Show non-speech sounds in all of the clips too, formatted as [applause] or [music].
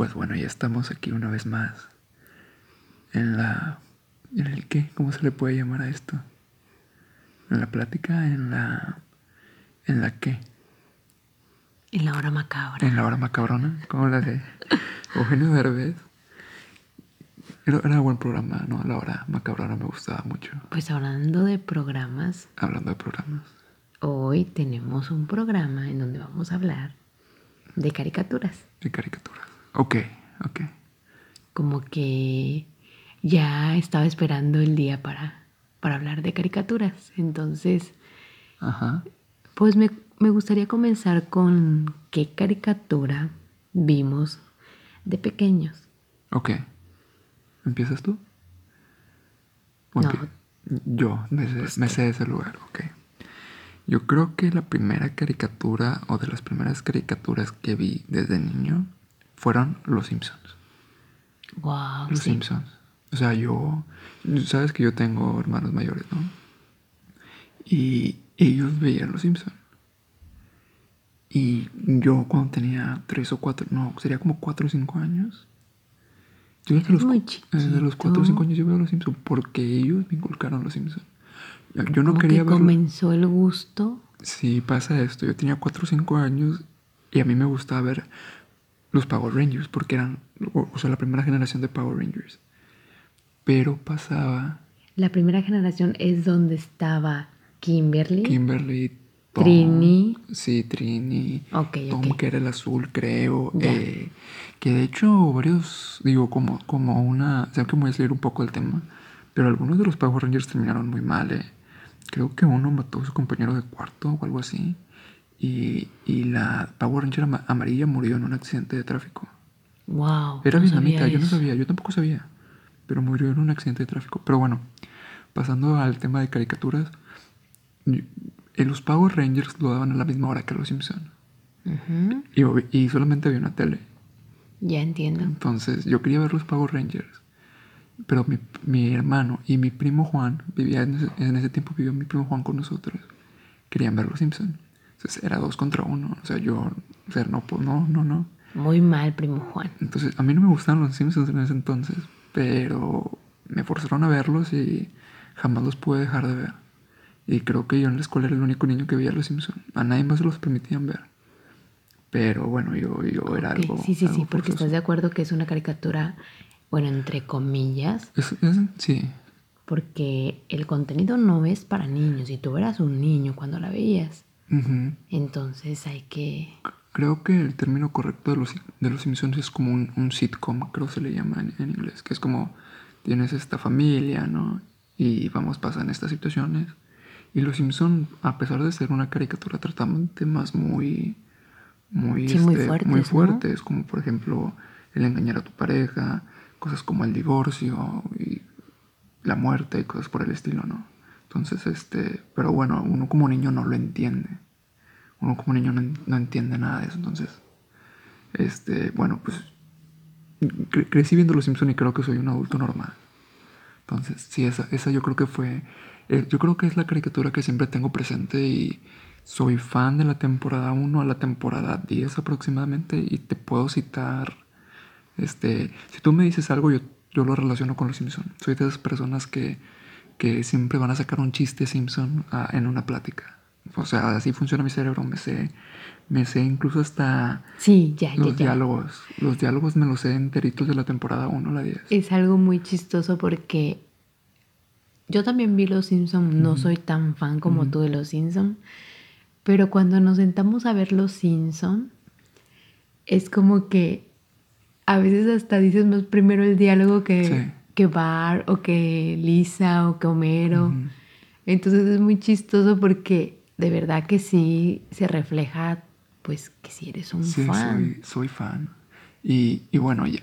Pues bueno, ya estamos aquí una vez más. En la. ¿En el qué? ¿Cómo se le puede llamar a esto? En la plática, en la. ¿En la qué? En la hora macabra. En la hora macabrona. ¿Cómo la de Eugenio Derbez? Era, era buen programa, ¿no? La hora macabrona me gustaba mucho. Pues hablando de programas, Hablando de programas. hoy tenemos un programa en donde vamos a hablar de caricaturas. De caricaturas. Ok, ok. Como que ya estaba esperando el día para, para hablar de caricaturas. Entonces, Ajá. pues me, me gustaría comenzar con qué caricatura vimos de pequeños. Ok. ¿Empiezas tú? ¿O No. empie- Yo, me sé, Pues me sé ese lugar, ok. Yo creo que la primera caricatura o de las primeras caricaturas que vi desde niño fueron Los Simpsons. Wow. Los sí. Simpsons. O sea, yo, sabes que yo tengo hermanos mayores, ¿no? Y ellos veían Los Simpsons. Y yo cuando tenía tres o cuatro, no, sería como cuatro o cinco años. Yo desde los, desde los cuatro o cinco años yo veo Los Simpsons porque ellos me inculcaron Los Simpsons. Yo, no Como quería que verlo. comenzó el gusto. Sí, pasa esto. Yo tenía 4 o 5 años y a mí me gustaba ver los Power Rangers porque eran, o sea, la primera generación de Power Rangers. Pero pasaba La primera generación es donde estaba Kimberly. Kimberly, Tom, Trini. Sí, Trini. Ok, Tom, ok. que era el azul, creo. Eh, que de hecho, varios, digo, como, como una. Que me voy a salir un poco del tema, pero algunos de los Power Rangers terminaron muy mal, eh. Creo que uno mató a su compañero de cuarto o algo así. Y, y la Power Ranger ama- amarilla murió en un accidente de tráfico. Wow. Era no vietnamita, yo no sabía, yo tampoco sabía. Pero murió en un accidente de tráfico. Pero bueno, pasando al tema de caricaturas, los Power Rangers lo daban a la misma hora que los Simpsons. Ujú, Y, y solamente había una tele. Ya entiendo. Entonces yo quería ver los Power Rangers. Pero mi, mi hermano y mi primo Juan, vivía en ese, en ese tiempo vivió mi primo Juan con nosotros. Querían ver los Simpsons. Entonces era dos contra uno. O sea, yo, o sea, no, pues no, no, no. Muy mal, primo Juan. Entonces, a mí no me gustaban los Simpsons en ese entonces, pero me forzaron a verlos y jamás los pude dejar de ver. Y creo que yo en la escuela era el único niño que veía los Simpsons. A nadie más se los permitían ver. Pero bueno, yo, yo era algo. Sí, sí, sí, porque forzoso. estás de acuerdo que es una caricatura, bueno, entre comillas, Es- es- sí, porque el contenido no es para niños y tú eras un niño cuando la veías. Entonces hay que... Creo que el término correcto de los, de los Simpsons es como un, un sitcom, creo se le llama en, en inglés, que es como tienes esta familia, ¿no? Y vamos, pasan estas situaciones. Y los Simpsons, a pesar de ser una caricatura, trataban temas muy, muy, Sí, muy este, fuertes, muy ¿no? fuertes, como por ejemplo el engañar a tu pareja, cosas como el divorcio y la muerte y cosas por el estilo, ¿no? Entonces, este, pero bueno, uno como niño no lo entiende uno como niño no, no entiende nada de eso. Entonces, este, bueno, pues cre- crecí viendo Los Simpson y creo que soy un adulto normal. Entonces, sí, esa, esa yo creo que fue, eh, yo creo que es la caricatura que siempre tengo presente y soy fan de la temporada 1 a la temporada 10 aproximadamente y te puedo citar, este, si tú me dices algo, yo, yo lo relaciono con Los Simpson. Soy de esas personas que, que siempre van a sacar un chiste Simpson ah, en una plática. O sea, así funciona mi cerebro, me sé, me sé incluso hasta Sí, ya, ya, los ya. diálogos. Los diálogos me los sé enteritos de la temporada 1 a la 10. Es algo muy chistoso porque yo también vi Los Simpson, no soy tan fan como tú de Los Simpson, pero cuando nos sentamos a ver Los Simpson es como que a veces hasta dices más primero el diálogo que, Sí. Que Bart o que Lisa o que Homero. Entonces es muy chistoso porque de verdad que sí se refleja pues que si eres un Sí, fan. soy, soy fan. Y, y bueno, ya.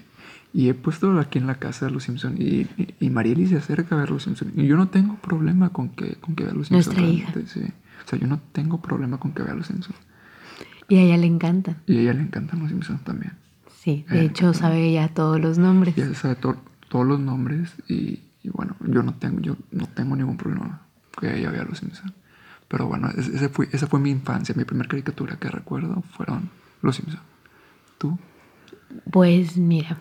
Y he puesto aquí en la casa de los Simpsons y, y, y Marieli se acerca a ver los Simpsons. Y yo no tengo problema con que, con que vea los Simpsons. Nuestra hija. sí. O sea, yo no tengo problema con que vea los Simpsons. Y a ella le encanta. Y a ella le encantan los Simpsons también. Sí, Eh, de hecho sabe ya todos los nombres. Ya se sabe to- todos los nombres y, y bueno, yo no tengo, yo no tengo ningún problema que ella vea los Simpsons. Pero bueno, ese fue, esa fue mi infancia, mi primera caricatura que recuerdo fueron los Simpsons. ¿Tú? Pues mira,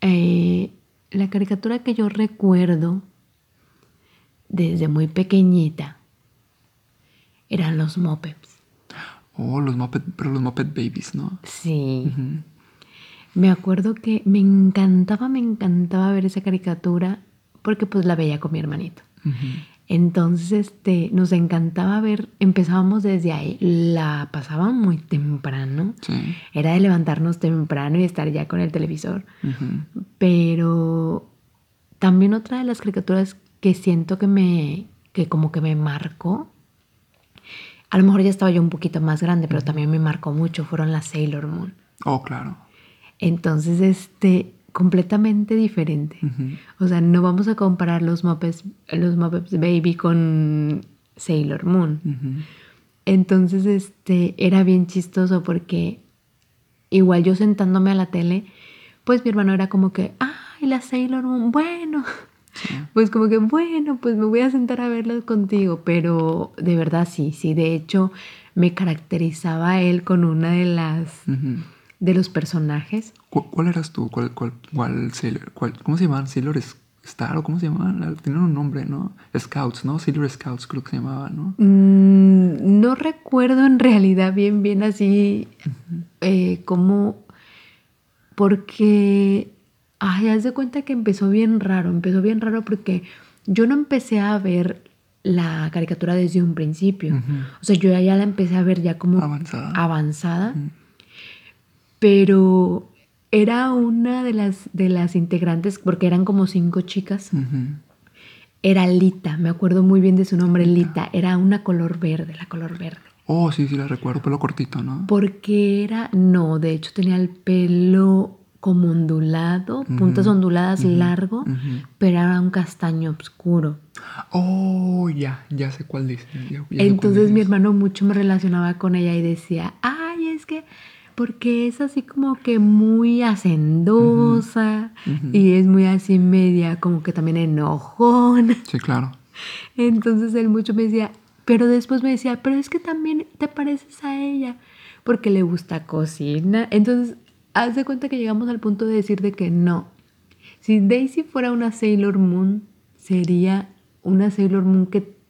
eh, la caricatura que yo recuerdo desde muy pequeñita eran los Muppets. Oh, los Muppet, pero los Muppet Babies, ¿no? Sí. Me acuerdo que me encantaba, me encantaba ver esa caricatura porque pues la veía con mi hermanito. Entonces, este, nos encantaba ver, empezábamos desde ahí, la pasaban muy temprano. Sí. Era de levantarnos temprano y estar ya con el televisor. Pero también otra de las caricaturas que siento que me, que como que me marcó, a lo mejor ya estaba yo un poquito más grande, pero también me marcó mucho, fueron las Sailor Moon. Oh, claro. Entonces, este, completamente diferente. O sea, no vamos a comparar los Muppets, los Muppets Baby con Sailor Moon. Entonces, este, era bien chistoso porque igual yo sentándome a la tele, pues mi hermano era como que, ay, la Sailor Moon, bueno. [laughs] Pues como que, bueno, pues me voy a sentar a verlo contigo, pero de verdad sí, sí, de hecho me caracterizaba él con una de las de los personajes. ¿Cuál, eras tú? ¿Cuál, cuál, cuál, Sailor, ¿Cómo se llamaban? ¿Sailor Star o cómo se llamaban? Tienen un nombre, ¿no? Scouts, ¿no? Sailor Scouts creo que se llamaban, ¿no? Mm, no recuerdo en realidad bien, bien así eh, como... Porque... Ay, haz de cuenta que empezó bien raro, empezó bien raro porque yo no empecé a ver la caricatura desde un principio. O sea, yo ya la empecé a ver ya como avanzada. avanzada pero era una de las, de las integrantes, porque eran como cinco chicas. Era Lita, me acuerdo muy bien de su nombre, Lita. Era una color verde, la color verde. Oh, sí, sí, la recuerdo, pelo cortito, ¿no? Porque era, no, de hecho tenía el pelo como ondulado, puntas onduladas largo, pero era un castaño oscuro. Oh, ya, ya sé cuál dice. Entonces mi hermano mucho me relacionaba con ella y decía, ay, es que porque es así como que muy hacendosa y es muy así media, como que también enojón. Sí, claro. Entonces él mucho me decía, pero después me decía, pero es que también te pareces a ella, porque le gusta cocina. Entonces, haz de cuenta que llegamos al punto de decir de que no. Si Daisy fuera una Sailor Moon, sería una Sailor Moon que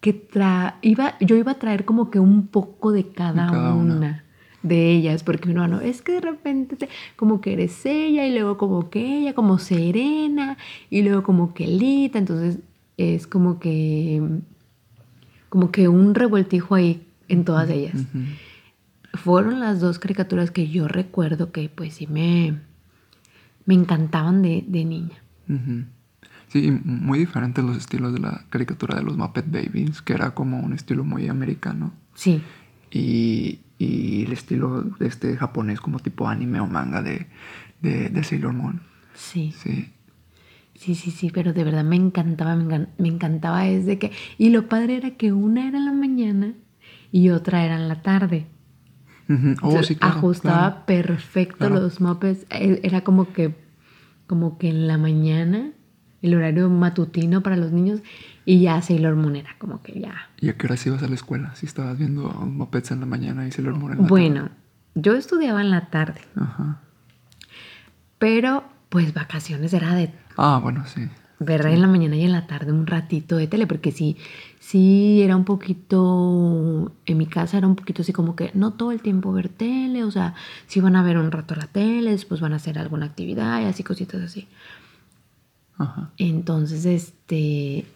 que tra iba, yo iba a traer como que un poco de cada, una de ellas, porque mi hermano, es que de repente como que eres ella y luego como que ella, como Serena y luego como que Lita, entonces es como que como que un revueltijo ahí en todas ellas. Fueron las dos caricaturas que yo recuerdo que pues sí me, me encantaban de, niña. Sí, muy diferentes los estilos de la caricatura de los Muppet Babies, que era como un estilo muy americano. Sí. Y, y el estilo de este japonés como tipo anime o manga de, de, Sailor Moon. Sí. Sí. Sí, sí, sí, pero de verdad me encantaba, me, encantaba es de que... Y lo padre era que una era en la mañana y otra era en la tarde. oh, sí, claro, ajustaba perfecto los mopes. E, era como que, como que en la mañana, el horario matutino para los niños, y ya Sailor Moon era como que ya. ¿Y a qué horas ibas a la escuela? Si estabas viendo Mopeds en la mañana y Sailor Moon en la bueno, yo estudiaba en la tarde. Ajá. Pero, pues vacaciones era de. Ah, bueno, sí. Ver en la mañana y en la tarde un ratito de tele, porque sí, sí era un poquito. En mi casa era un poquito así como que no todo el tiempo ver tele, o sea, si van a ver un rato la tele, después van a hacer alguna actividad y así cositas así. Ajá. Entonces, este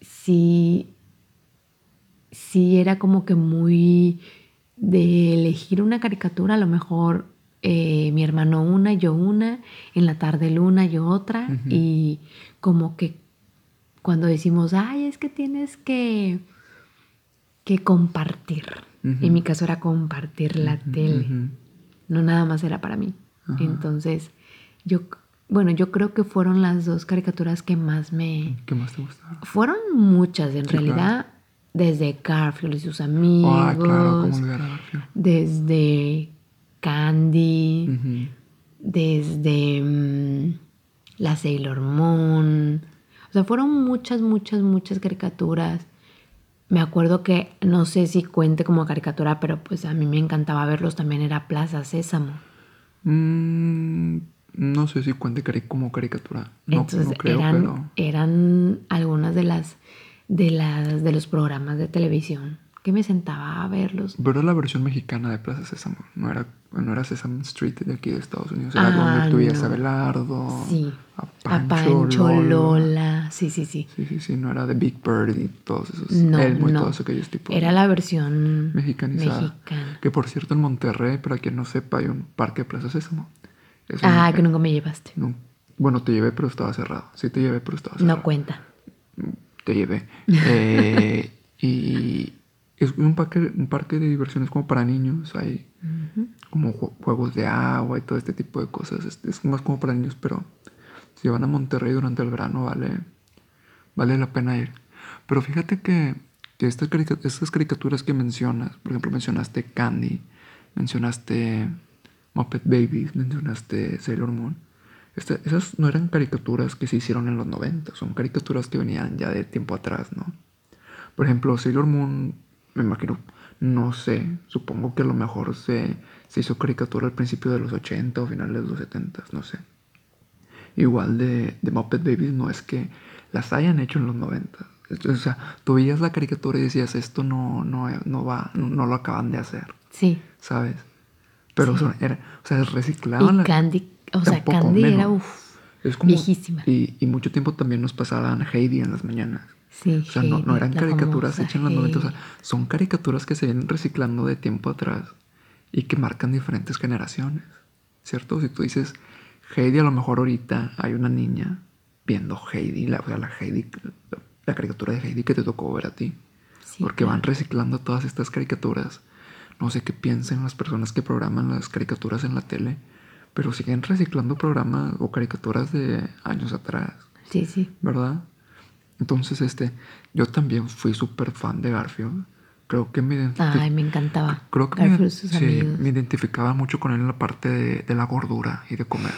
sí, sí era como que muy de elegir una caricatura, a lo mejor eh, mi hermano una, yo una, en la tarde el una, yo otra, y como que cuando decimos, ay, es que tienes que, que compartir. En mi caso era compartir la tele, no nada más era para mí. Entonces, yo bueno, yo creo que fueron las dos caricaturas que más me... ¿Qué más te gustaron? Fueron muchas, en realidad. Desde Garfield y sus amigos. Ah, claro, Garfield. Desde Candy. Desde mm, la Sailor Moon. O sea, fueron muchas, muchas, muchas caricaturas. me acuerdo que, no sé si cuente como caricatura, pero pues a mí me encantaba verlos también, era Plaza Sésamo. Mm, no sé si cuente como caricatura. No, Entonces no creo, eran, pero. eran algunas de las, de las de los programas de televisión que me sentaba a verlos. Pero era la versión mexicana de Plaza Sésamo. No era, no era Sesame Street de aquí de Estados Unidos. Era Ah, donde tuvías no. a Belardo. Sí. A A Pancho, Pancho, Lola. Lola. Sí, sí, sí. Sí, sí, sí. No era de Big Bird y todos esos. No, Elmo y no. todos aquellos tipos. Era la versión mexicanizada. mexicana. Que por cierto, en Monterrey, para quien no sepa, hay un parque de Plaza Sésamo. Ah, que nunca me llevaste. no, bueno, te llevé, pero estaba cerrado. Sí, te llevé, pero estaba cerrado. No cuenta. te llevé. Eh, [laughs] y es un parque, un parque de diversiones como para niños. Hay como ju- juegos de agua y todo este tipo de cosas. Es, es más como para niños, pero si van a Monterrey durante el verano vale, vale la pena ir. Pero fíjate que, que estas, carica- estas caricaturas que mencionas, por ejemplo, mencionaste Candy, mencionaste Muppet Babies, mencionaste Sailor Moon. Este- esas no eran caricaturas que se hicieron en los 90, son caricaturas que venían ya de tiempo atrás, ¿no? Por ejemplo, Sailor Moon, me imagino, no sé, supongo que a lo mejor se, se hizo caricatura al principio de los 80 o finales de los 70, no sé. Igual de, de Muppet Babies no es que las hayan hecho en los 90. O sea, tú veías la caricatura y decías, esto no, no, no va, no, no lo acaban de hacer, Sí. ¿sabes? Pero son- era, o sea, reciclaban Y la- Candy, o sea, Candy era uff, viejísima. Y, y mucho tiempo también nos pasaban Heidi en las mañanas. Sí, O sea, no, no eran caricaturas hechas en los 90, o sea, son caricaturas que se vienen reciclando de tiempo atrás y que marcan diferentes generaciones, ¿cierto? Si tú dices Heidi, a lo mejor ahorita hay una niña viendo Heidi, la, o sea, la Heidi, la, caricatura de Heidi que te tocó ver a ti, Sí, porque van reciclando todas estas caricaturas. No sé qué piensen las personas que programan las caricaturas en la tele, pero siguen reciclando programas o caricaturas de años atrás. Sí, sí. ¿verdad? Entonces, este, yo también fui súper fan de Garfield. Creo que me, Ay, me encantaba. creo que me, Garfield y sus sí, amigos. me identificaba mucho con él en la parte de, de la gordura y de comer.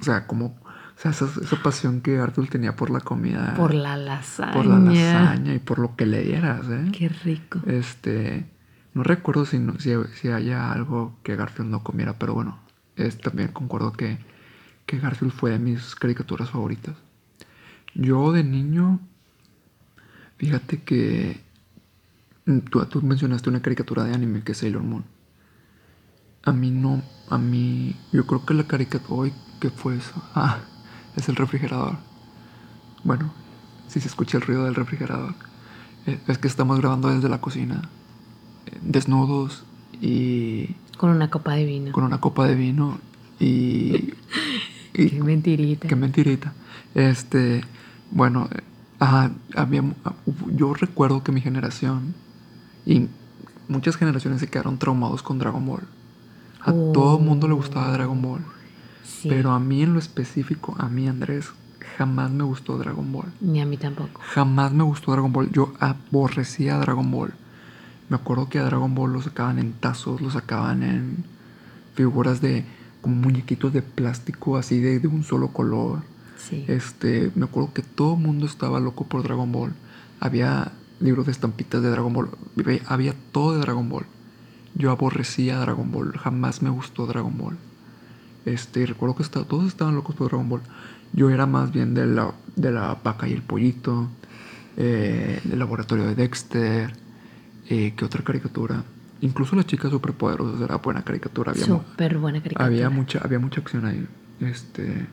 o sea, como, o sea, esa, esa pasión que Garfield tenía por la comida, Por la lasaña. por la lasaña y por lo que le dieras, ¿eh? Qué rico. Este, no recuerdo si, si, si haya algo que Garfield no comiera, pero bueno, es, también concuerdo que, que Garfield fue de mis caricaturas favoritas. Yo de niño, fíjate que mm, tú, tú mencionaste una caricatura de anime que es Sailor Moon. A mí no, a mí, yo creo que la caricatura, hoy, ¿qué fue eso? [laughs] Ah, es el refrigerador. Bueno, si se escucha el ruido del refrigerador. Eh, Es que estamos grabando desde la cocina, desnudos y Con una copa de vino. con una copa de vino y... y Qué mentirita. qué mentirita. Este, bueno, ajá, había, ah, yo recuerdo que mi generación y muchas generaciones se quedaron traumados con Dragon Ball. A todo el mundo le gustaba Dragon Ball. Sí. Pero a mí en lo específico, a mí Andrés, jamás me gustó Dragon Ball. Ni a mí tampoco. Jamás me gustó Dragon Ball. Yo aborrecía Dragon Ball. Me acuerdo que a Dragon Ball lo sacaban en tazos, lo sacaban en figuras de como muñequitos de plástico así de, de un solo color. Sí. Este, me acuerdo que todo el mundo estaba loco por Dragon Ball. Había libros de estampitas de Dragon Ball. Había- todo de Dragon Ball. Yo aborrecía Dragon Ball. Jamás me gustó Dragon Ball. Este, recuerdo que estaba- todos estaban locos por Dragon Ball. Yo era más bien de la, de la vaca y el pollito, eh, del laboratorio de Dexter, eh, que otra caricatura. Incluso las chicas superpoderosas era buena caricatura. Había, Súper buena caricatura. había mucha, había mucha acción ahí. Este.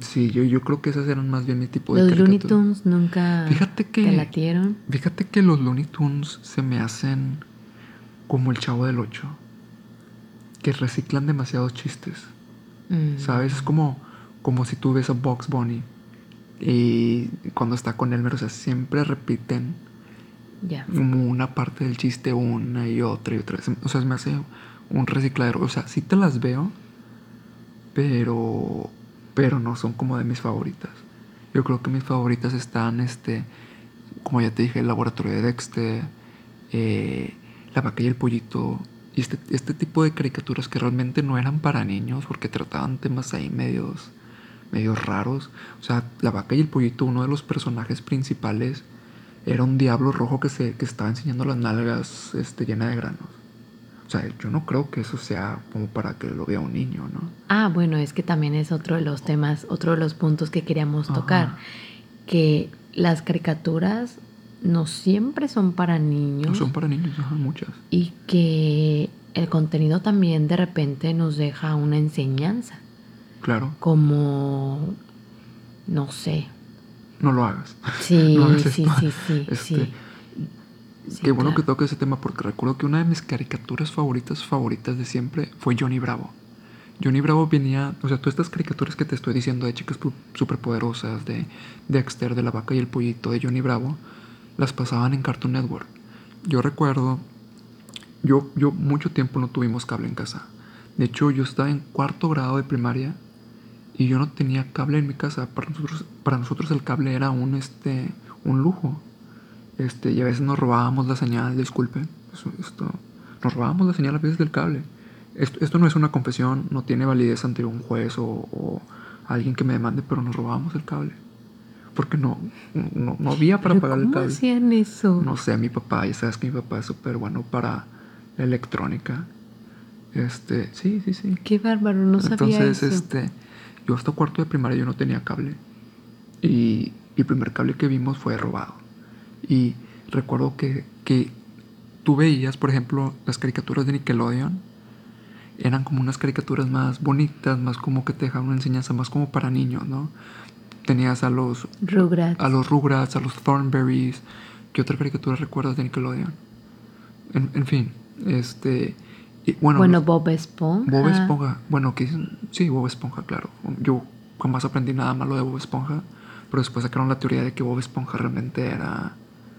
Sí, yo, yo creo que esas eran más bien mi tipo de Los Looney. Tunes nunca Fíjate que- te latieron. Fíjate que los Looney Tunes se me hacen como el chavo del 8. Que reciclan demasiados chistes. Mm, ¿Sabes? Es como, como si tú ves a Box Bunny. Y cuando está con Elmer, o sea, siempre repiten Como una parte del chiste una y otra y otra. Se- O sea, se me hace un recicladero. O sea, sí te las veo, pero, pero no son como de mis favoritas. Yo creo que mis favoritas están, este, como ya te dije, el laboratorio de Dexter, eh, la vaca y el pollito, y este, este tipo de caricaturas que realmente no eran para niños porque trataban temas ahí medios, medios raros. O sea, la vaca y el pollito, uno de los personajes principales era un diablo rojo que se que estaba enseñando las nalgas este, llena de granos. O sea, yo no creo que eso sea como para que lo vea un niño, ¿no? Ah, bueno, es que también es otro de los temas, otro de los puntos que queríamos tocar, que las caricaturas no siempre son para niños. No son para niños, ajá, muchas. Y que el contenido también de repente nos deja una enseñanza. Claro. Como, no sé. No lo hagas. Sí, [laughs] sí, sí, sí, este, Qué bueno que toque ese tema porque recuerdo que una de mis caricaturas favoritas, favoritas de siempre fue Johnny Bravo. Johnny Bravo venía, o sea, todas estas caricaturas que te estoy diciendo de chicas superpoderosas, de Dexter, de la vaca y el pollito, de Johnny Bravo, las pasaban en Cartoon Network. Yo recuerdo, yo, yo mucho tiempo no tuvimos cable en casa. De hecho, yo estaba en cuarto grado de primaria y yo no tenía cable en mi casa. Para nosotros, para nosotros el cable era un, este, un lujo. Este, y a veces nos robábamos la señal, disculpen. Esto, nos robábamos la señal a veces del cable. Esto, esto, no es una confesión, no tiene validez ante un juez o, o alguien que me demande, pero nos robábamos el cable. Porque no, no, no había para pagar el cable. ¿Cómo hacían eso? No sé, mi papá, ya sabes que mi papá es súper bueno para la electrónica. Este, sí, sí, sí. Qué bárbaro, no sabía Entonces, eso. este, yo hasta cuarto de primaria yo no tenía cable. Y el primer cable que vimos fue robado. Y recuerdo que, que tú veías, por ejemplo, las caricaturas de Nickelodeon. Eran como unas caricaturas más bonitas, más como que te dejaban una enseñanza, más como para niños, ¿no? Tenías a los Rugrats. a los Rugrats, a los Thornberries. ¿Qué otra caricatura recuerdas de Nickelodeon? En, en fin, este... bueno, bueno, Bob Esponja. Bob Esponja. Bueno, que sí, Bob Esponja, claro. Yo jamás aprendí nada malo de Bob Esponja, pero después sacaron la teoría de que Bob Esponja realmente era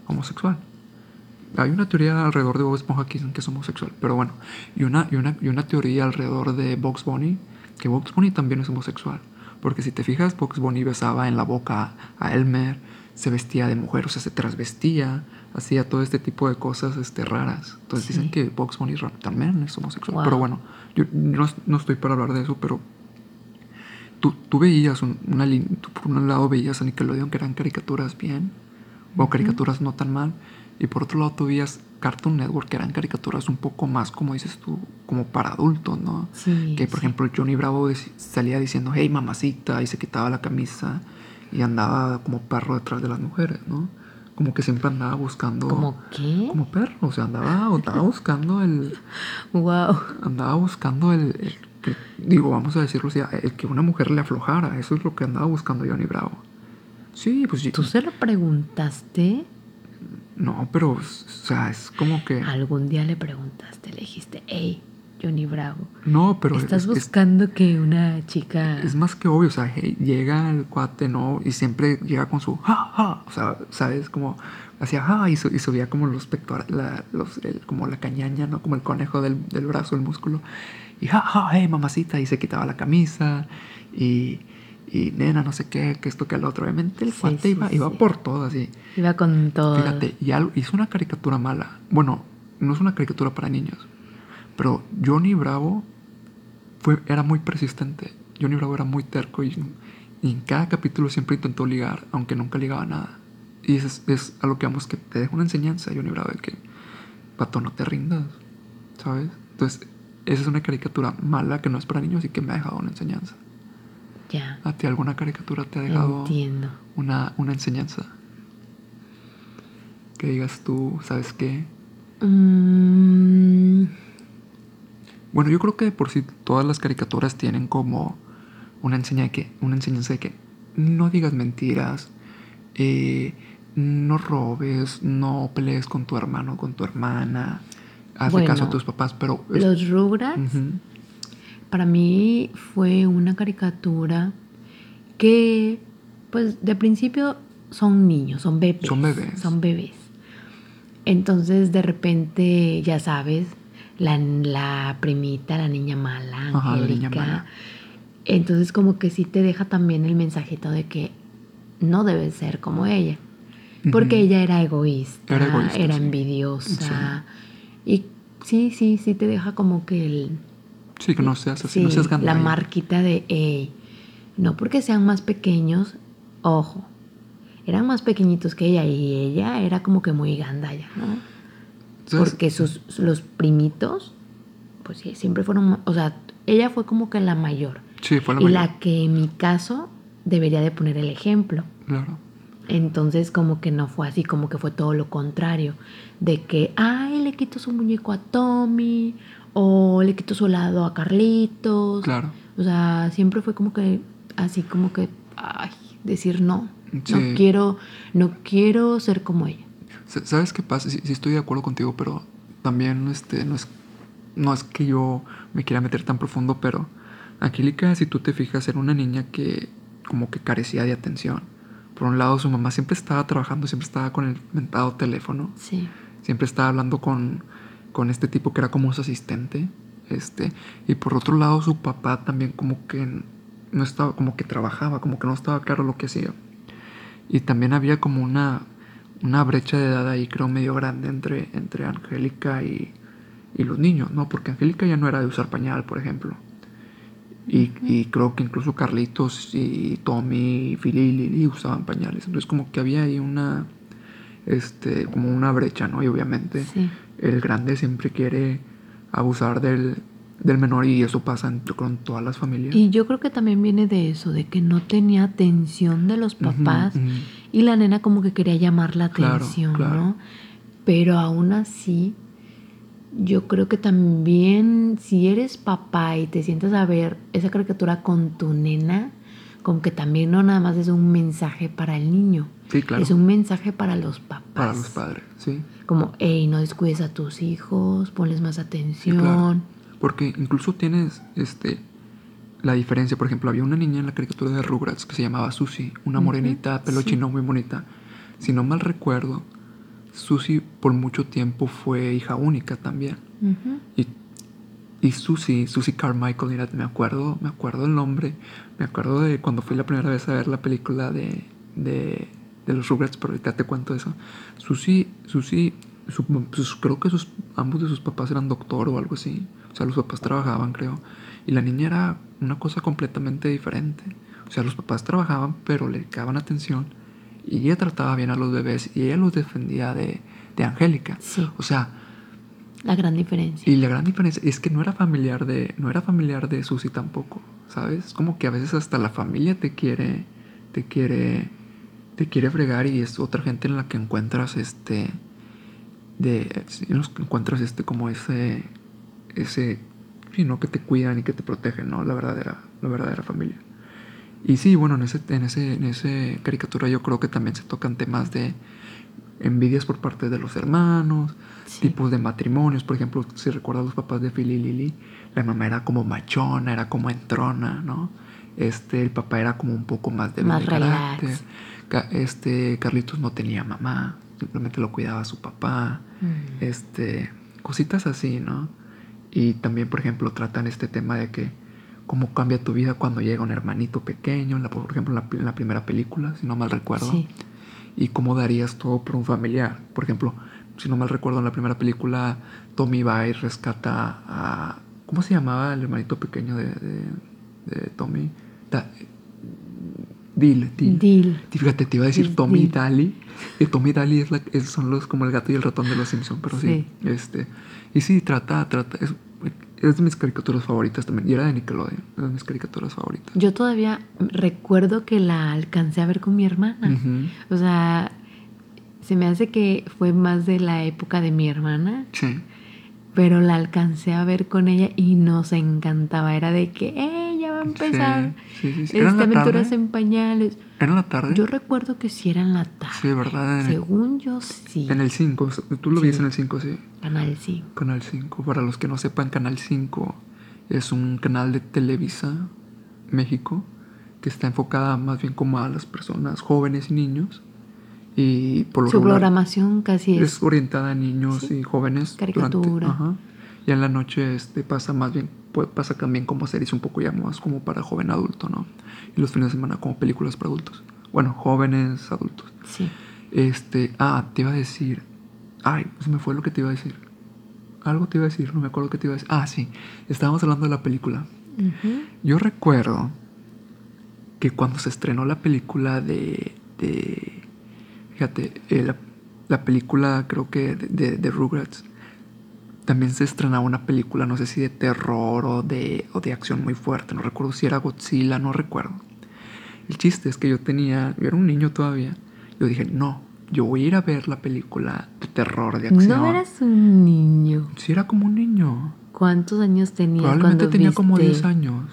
homosexual. Hay una teoría alrededor de Bob Esponja que dicen que es homosexual, pero bueno, y una, y una, y una teoría alrededor de Bugs Bunny, que Bugs Bunny también es homosexual. Porque si te fijas, Bugs Bunny besaba en la boca a Elmer, se vestía de mujer, o sea, se trasvestía, hacía todo este tipo de cosas este, raras. Entonces Sí. dicen que Bugs Bunny también es homosexual. Wow. Pero bueno, yo no, no estoy para hablar de eso, pero tú, tú veías un- una tú por un lado veías a Nickelodeon que eran caricaturas bien, o caricaturas no tan mal, y por otro lado tú veías Cartoon Network que eran caricaturas un poco más, como dices tú, como para adultos, ¿no? Sí, que por sí. ejemplo Johnny Bravo salía diciendo, hey mamacita, y se quitaba la camisa y andaba como perro detrás de las mujeres, ¿no? Como que siempre andaba buscando... ¿Cómo qué? Como perro, o sea, andaba, andaba buscando el, [laughs] Wow. andaba buscando el, el que, digo, vamos a decirlo así, el que una mujer le aflojara. Eso es lo que andaba buscando Johnny Bravo. Sí, pues. ¿Tú se lo preguntaste? No, pero, o sea, es como que. Algún día le preguntaste, le dijiste, hey, Johnny Bravo, No, pero ¿estás es, es- buscando que una chica... es más que obvio. O sea, hey, llega el cuate, ¿no? Y siempre llega con su ja, ja. O sea, ¿sabes? Como hacía ja y, su- y subía como los pectorales, la, los, el- como la cañaña, ¿no? Como el conejo del, del brazo, el músculo. Y ja, ja, hey, mamacita. Y se quitaba la camisa. Y. Y nena, no sé qué, que esto, que el otro. Obviamente el Sí, cuate sí, iba, iba sí. por todo así. Iba con todo. Fíjate, y algo- hizo una caricatura mala. Bueno, no es una caricatura para niños. Pero Johnny Bravo fue, era muy persistente. Johnny Bravo era muy terco y, y en cada capítulo siempre intentó ligar, aunque nunca ligaba nada. Y es, es a lo que vamos que te deja una enseñanza, Johnny Bravo, de que, pato, no te rindas, ¿sabes? Entonces, esa es una caricatura mala que no es para niños y que me ha dejado una enseñanza. Ya, ¿A ti alguna caricatura te ha dejado entiendo. una, una enseñanza? Que digas tú, ¿sabes qué? Mm, Bueno, yo creo que de por sí todas las caricaturas tienen como una, enseña de que, una enseñanza de que no digas mentiras, eh, no robes, no pelees con tu hermano, con tu hermana, Bueno, caso a tus papás, pero... es- los Rugrats, Ujú. para mí fue una caricatura que, pues, de principio son niños, son bebés. Son bebés. Son bebés. Entonces, de repente, ya sabes, la, la primita, la niña mala, Ajá, Angélica. niña mala. Entonces, como que sí te deja también el mensajito de que no debes ser como ella. Porque ella era egoísta, Era egoísta, era sí. envidiosa. Y sí, sí, sí te deja como que el... Sí, que no seas así, no seas la marquita de, "Ey, no porque sean más pequeños, ojo, eran más pequeñitos que ella y ella era como que muy gandalla, ¿no? Porque sus, los primitos, pues sí, siempre fueron, o sea, ella fue como que la mayor. Sí, fue la y mayor. la que en mi caso debería de poner el ejemplo. Claro. Entonces como que no fue así, como que fue todo lo contrario. De que, ay, le quito su muñeco a Tommy o le quito su helado a Carlitos. Claro. O sea, siempre fue como que así como que, ay, decir no. Sí. No quiero, no quiero ser como ella. Sa- ¿Sabes qué pasa? Sí, sí estoy de acuerdo contigo, pero también este, no, es, no es que yo me quiera meter tan profundo, pero Angélica, si tú te fijas, era una niña que como que carecía de atención. Por un lado, su mamá siempre estaba trabajando, siempre estaba con el mentado teléfono, Sí. siempre estaba hablando con, con este tipo que era como su asistente. Este, y por otro lado, su papá también como que no estaba, como que trabajaba, como que no estaba claro lo que hacía. Y también había como una, una brecha de edad ahí, creo, medio grande entre, entre Angélica y, y los niños, ¿no? Porque Angélica ya no era de usar pañal, por ejemplo. Y, y creo que incluso Carlitos y Tommy y Philly y Lily usaban pañales. Entonces como que había ahí una, este, como una brecha, ¿no? Y obviamente Sí. el grande siempre quiere abusar del, del menor y eso pasa en- con todas las familias. Y yo creo que también viene de eso, de que no tenía atención de los papás. Y la nena como que quería llamar la atención, claro. ¿no? Pero aún así, yo creo que también si eres papá y te sientas a ver esa caricatura con tu nena, como que también no nada más es un mensaje para el niño, Sí, claro. es un mensaje para los papás. Para los padres, sí. Como, hey, no descuides a tus hijos, ponles más Sí, atención. claro. Porque incluso tienes este la diferencia, por ejemplo, había una niña en la caricatura de Rugrats que se llamaba Susie, una morenita, pelo sí. chino muy bonita. Si no mal recuerdo, Susie por mucho tiempo fue hija única también. Ujú. Y, y Susie, Susie Carmichael, mira, me acuerdo, me acuerdo el nombre, me acuerdo de cuando fui la primera vez a ver la película de, de, de los Rugrats, pero ahorita te cuento eso. Susie, Susie, su- sus- creo que sus, ambos de sus papás eran doctor o algo así. O sea, los papás trabajaban, creo. Y la niña era una cosa completamente diferente. O sea, los papás trabajaban, pero le daban atención. Y ella trataba bien a los bebés y ella los defendía de, de Angélica. Sí, O sea, la gran diferencia. y la gran diferencia es que no era familiar de, no era familiar de Susi tampoco, ¿sabes? Como que a veces hasta la familia te quiere, te quiere, te quiere fregar y es otra gente en la que encuentras este, de, en los que encuentras este como ese, ese, sí, ¿no? Que te cuidan y que te protegen, ¿no? La verdadera, la verdadera familia. Y sí, bueno, en ese, en ese, en ese caricatura yo creo que también se tocan temas de envidias por parte de los hermanos, Sí. tipos de matrimonios. Por ejemplo, si recuerdas los papás de Philly y Lily, la mamá era como machona, era como entrona, ¿no? Este, el papá era como un poco más de Más relax. Este, Carlitos no tenía mamá, simplemente lo cuidaba su papá. Mm. Este, cositas así, ¿no? Y también, por ejemplo, tratan este tema de que cómo cambia tu vida cuando llega un hermanito pequeño, en la- por ejemplo, en la, en la primera película, si no mal recuerdo Sí. y cómo darías todo por un familiar. Por ejemplo, si no mal recuerdo, en la primera película, Tommy va y rescata a. ¿Cómo se llamaba el hermanito pequeño de, de, de Tommy? Da- Dil, Dil. Fíjate, te iba a decir Dil, Tommy Dil. Dali. Y Tommy y Dali es la, son los como el gato y el ratón de los Simpsons, pero sí. Este, y sí, trata, trata. Es, es de mis caricaturas favoritas también. Y era de Nickelodeon, es de mis caricaturas favoritas. Yo todavía recuerdo que la alcancé a ver con mi hermana. O sea, se me hace que fue más de la época de mi hermana, Sí. pero la alcancé a ver con ella y nos encantaba. Era de que, ¡eh, a empezar! Sí, sí, sí. ¿Era en Este, aventuras en pañales. ¿Era en la tarde? Yo recuerdo que sí era en la tarde. Sí, ¿verdad? Según yo, sí. En el 5, tú lo Sí. viste en el 5, sí. Canal 5. Canal 5. Para los que no sepan, Canal 5 es un canal de Televisa México que está enfocada más bien como a las personas jóvenes y niños. Y por lo Su regular programación casi es es. orientada a niños y jóvenes. Caricatura. ajá. Y en la noche este, pasa más bien, pues, pasa también como series un poco ya más como para joven adulto, ¿no? Y los fines de semana como películas para adultos. Bueno, jóvenes adultos. Sí. Este, ah, te iba a decir. Ay, se me fue lo que te iba a decir. Algo te iba a decir, no me acuerdo qué te iba a decir. Ah, sí, estábamos hablando de la película. Yo recuerdo que cuando se estrenó la película de, de, Fíjate, eh, la, la película creo que de, de, de Rugrats también se estrenaba una película, no sé si de terror o de, o de acción muy fuerte, no recuerdo si era Godzilla, no recuerdo. El chiste es que yo tenía, yo era un niño todavía, yo dije, no, yo voy a ir a ver la película de terror, de acción. No eras un niño. Sí, era como un niño. ¿Cuántos años tenías Probablemente cuando tenía viste, como 10 años.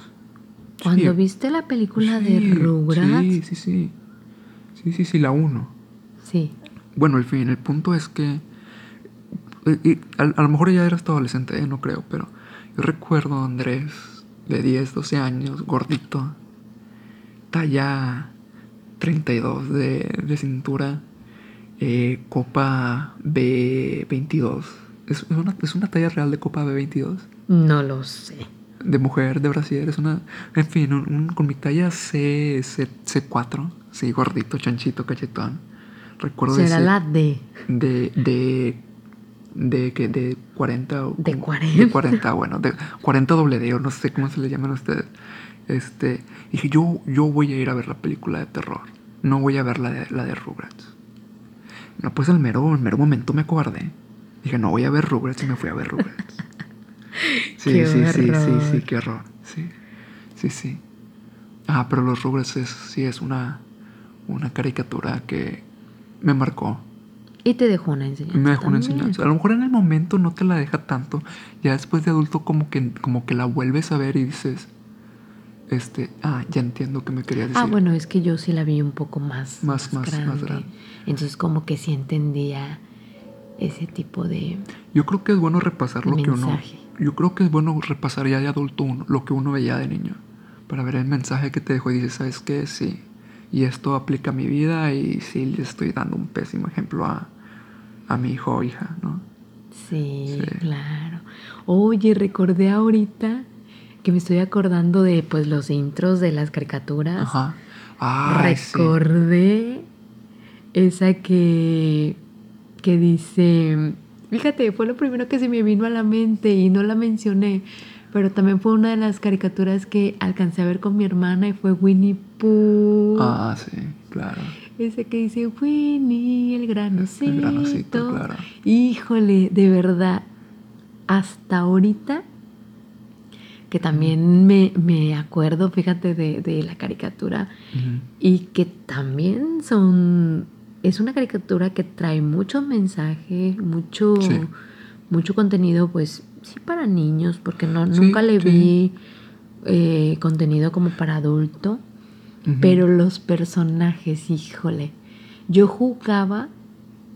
Cuando Sí, viste la película sí, de Rugrats? Sí, sí, sí. Sí, sí, sí, la 1. Sí. Bueno, el fin, el punto es que. Y- a, a lo mejor ya eras adolescente, eh, no creo, pero yo recuerdo a Andrés de 10, 12 años, gordito, talla 32 de, de cintura, eh, copa B22. Es, es una, es una talla real de copa B22. No lo sé. De mujer, de brasier, es una. En fin, un- un- con mi talla C, C, C4, sí, gordito, chanchito, cachetón. Recuerdo Será ese- la D. de de de que de 40 o De como- 40. de 40 bueno de 40 doble no sé cómo se le llaman a ustedes. Este dije yo yo voy a ir a ver la película de terror. No voy a ver la de la de Rugrats. No pues al mero al mero momento me acordé dije no voy a ver Rugrats y me fui a ver Rugrats. [laughs] Sí Qué sí sí sí sí qué horror. Sí sí sí. Ah pero los Rugrats es, sí es una una caricatura que me marcó Y te dejó una enseñanza. me dejó una también. enseñanza. A lo mejor en el momento no te la deja tanto. Ya después de adulto como que, como que la vuelves a ver y dices, este, ah, ya entiendo que me querías decir. Ah, bueno, es que yo sí la vi un poco más, Más- más- más grande. Entonces como que sí entendía ese tipo de... Yo creo que es bueno repasar lo que uno... Mensaje. Yo creo que es bueno repasar ya de adulto uno, lo que uno veía de niño. Para ver el mensaje que te dejó y dices, ¿sabes qué? Sí. Y esto aplica a mi vida y sí le estoy dando un pésimo ejemplo a, a mi hijo o hija, ¿no? Sí, Sí. claro. Oye, recordé ahorita que me estoy acordando de pues los intros de las caricaturas. Ajá. Ay, sí. Recordé esa que, que dice, fíjate, fue lo primero que se me vino a la mente y no la mencioné, pero también fue una de las caricaturas que alcancé a ver con mi hermana y fue Winnie Pooh. Ah, sí, claro. Ese que dice Winnie, el granocito. El granocito, claro. Híjole, de verdad, hasta ahorita, que también me, me acuerdo, fíjate, de, de la caricatura, y que también son, es una caricatura que trae mucho mensaje, mucho, Sí. mucho contenido, pues sí para niños, porque no, Sí, nunca le sí. vi eh, contenido como para adulto. Pero los personajes, híjole. Yo jugaba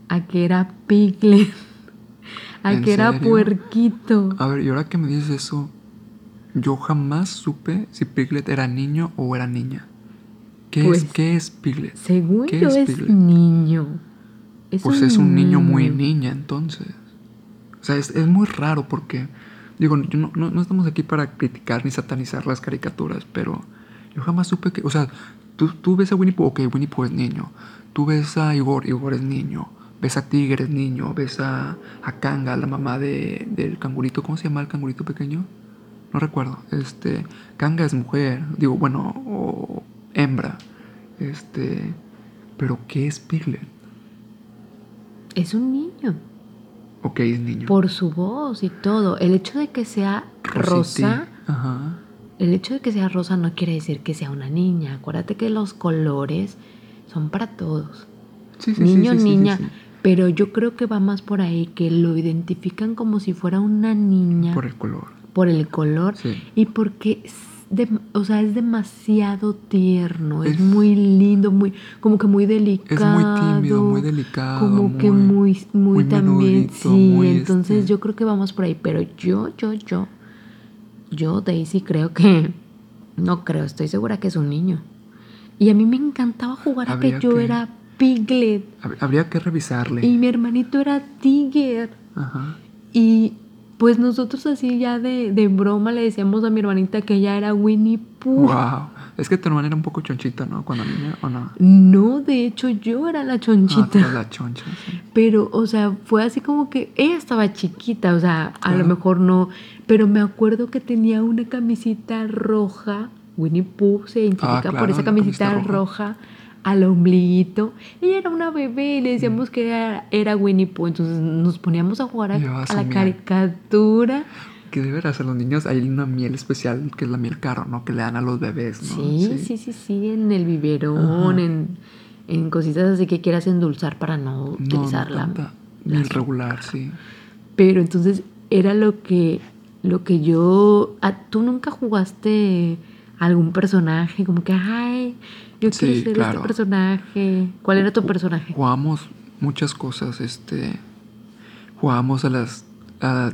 a que era Piglet, [laughs] a ¿En que era puerquito. A ver, y ahora que me dices eso, yo jamás supe si Piglet era niño o era niña. ¿Qué, Pues, es, ¿qué es Piglet? Según ¿Qué yo es es, Piglet? niño. Es Pues es un niño muy niña entonces. O sea, es, es muy raro porque, digo, yo no, no, no estamos aquí para criticar ni satanizar las caricaturas, pero yo jamás supe que, o sea, tú, tú ves a Winnie Pooh, ok, Winnie Pooh es niño. Tú ves a Igor, Igor es niño. Ves a Tigre es niño. Ves a, a Kanga, la mamá de, del cangurito. ¿Cómo se llama el cangurito pequeño? No recuerdo. Este, Kanga es mujer, digo, bueno, o hembra. Este, pero ¿qué es Piglet? Es un niño. Ok, es niño. Por su voz y todo. El hecho de que sea rosa, Ajá. El hecho de que sea rosa no quiere decir que sea una niña. Acuérdate que los colores son para todos. Sí, sí, niño, sí, niña. Pero yo creo que va más por ahí, que lo identifican como si fuera una niña Por el color. por el color Sí. y porque es, de- o sea, es demasiado tierno, es, Es- muy lindo, muy como que muy Es delicado. muy tímido, muy delicado. Como que muy, muy, muy también, menudito, sí. muy, entonces este- yo creo que vamos por ahí. Pero yo, yo, yo, yo, Daisy, creo que, [laughs] no creo, estoy segura que es un niño. Y a mí me encantaba jugar a que yo que- era Piglet Hab- Habría que revisarle. y mi hermanito era Tiger. Ajá. Y pues nosotros así ya de, de broma le decíamos a mi hermanita que ella era Winnie Pooh. Wow. Es que tu hermana era un poco chonchita, ¿no? Cuando niña, ¿o no? No, de hecho yo era la Ah, chonchita. eras la choncha, sí. Pero, o sea, fue así como que ella estaba chiquita, o sea, a lo mejor no. Pero me acuerdo que tenía una camisita roja. Winnie Pooh se identifica Ah, claro, por esa camisita roja. al ombliguito. Ella era una bebé y le decíamos que era, era Winnie Pooh. Entonces nos poníamos a jugar a, la caricatura. Que de veras a los niños hay una miel especial que es la miel caro, ¿no? Que le dan a los bebés, ¿no? Sí, sí, sí, sí, en el biberón, Ajá. en, en cositas así que quieras endulzar para no No, no regular, sí. Pero entonces era lo que, lo que yo... ah, ¿Tú nunca jugaste algún personaje? Como que, ay, yo quiero Sí, ser claro. este personaje. ¿Cuál era tu personaje? Jugábamos muchas cosas, este... Jugábamos a las... a-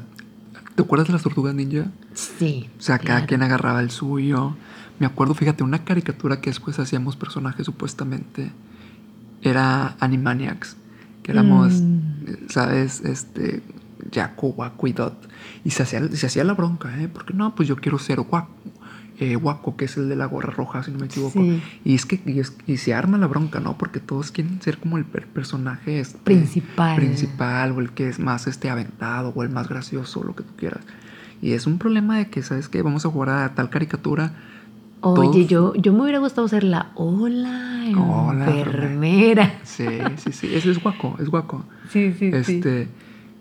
¿Te acuerdas de las tortugas ninja? Sí. O sea, cada quien agarraba el suyo. Me acuerdo, fíjate, una caricatura que después hacíamos personajes supuestamente. Era Animaniacs. Que éramos, Mm. ¿sabes? Este. Jaco, Waco y Dot. Y se hacía, se hacía la bronca, ¿eh? Porque no, pues yo quiero ser Waco. Eh, Waco, que es el de la gorra roja, si no me equivoco. Sí. Y es que y, es- y se arma la bronca, ¿no? Porque todos quieren ser como el per- personaje este, Principal. principal o el que es más este aventado o el más gracioso, lo que tú quieras. Y es un problema de que, ¿sabes qué? Vamos a jugar a tal caricatura. Oye, todos- yo, yo me hubiera gustado ser la hola Hola, enfermera. Sí, sí, sí. Ese es guaco, es guaco. Sí, sí, sí.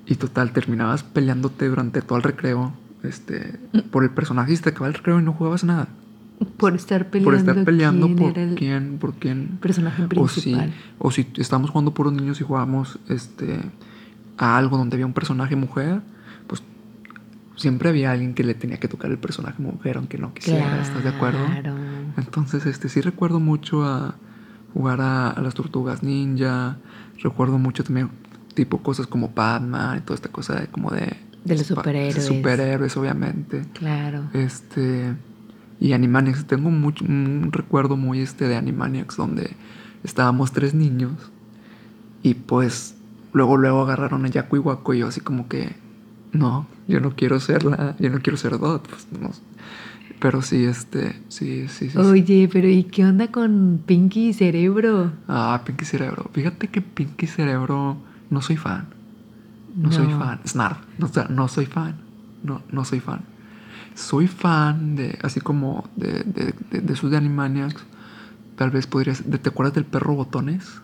Y total, terminabas peleándote durante todo el recreo. Este. Por el personaje y te acababa el recreo y no jugabas nada. Por estar peleando. por estar peleando quién por el quién, por quién. personaje O si, principal. o si estábamos jugando por los niños y jugábamos este, a algo donde había un personaje mujer, pues siempre había alguien que le tenía que tocar el personaje mujer, aunque no quisiera, ¿estás de acuerdo? Claro. Entonces, este, sí recuerdo mucho a jugar a, a las tortugas ninja, recuerdo mucho también tipo cosas como Batman y toda esta cosa de como de... De los superhéroes. superhéroes, obviamente. Claro. Este. Y Animaniacs. Tengo mucho, un recuerdo muy este de Animaniacs donde estábamos tres niños. Y pues. Luego, luego agarraron a Yaku y Waco y yo así como que. No, yo no quiero ser la. Yo no quiero ser Dot. Pues, no. Pero sí, este. Sí, sí, sí. sí. Oye, pero ¿y qué onda con Pinky Cerebro? Ah, Pinky Cerebro. Fíjate que Pinky Cerebro. No soy fan. No, soy fan. Snarf. No, no soy fan. No, no soy fan. Soy fan de, así como de, de, de, de sus de Animaniacs. Tal vez podrías. ¿Te acuerdas del perro Botones?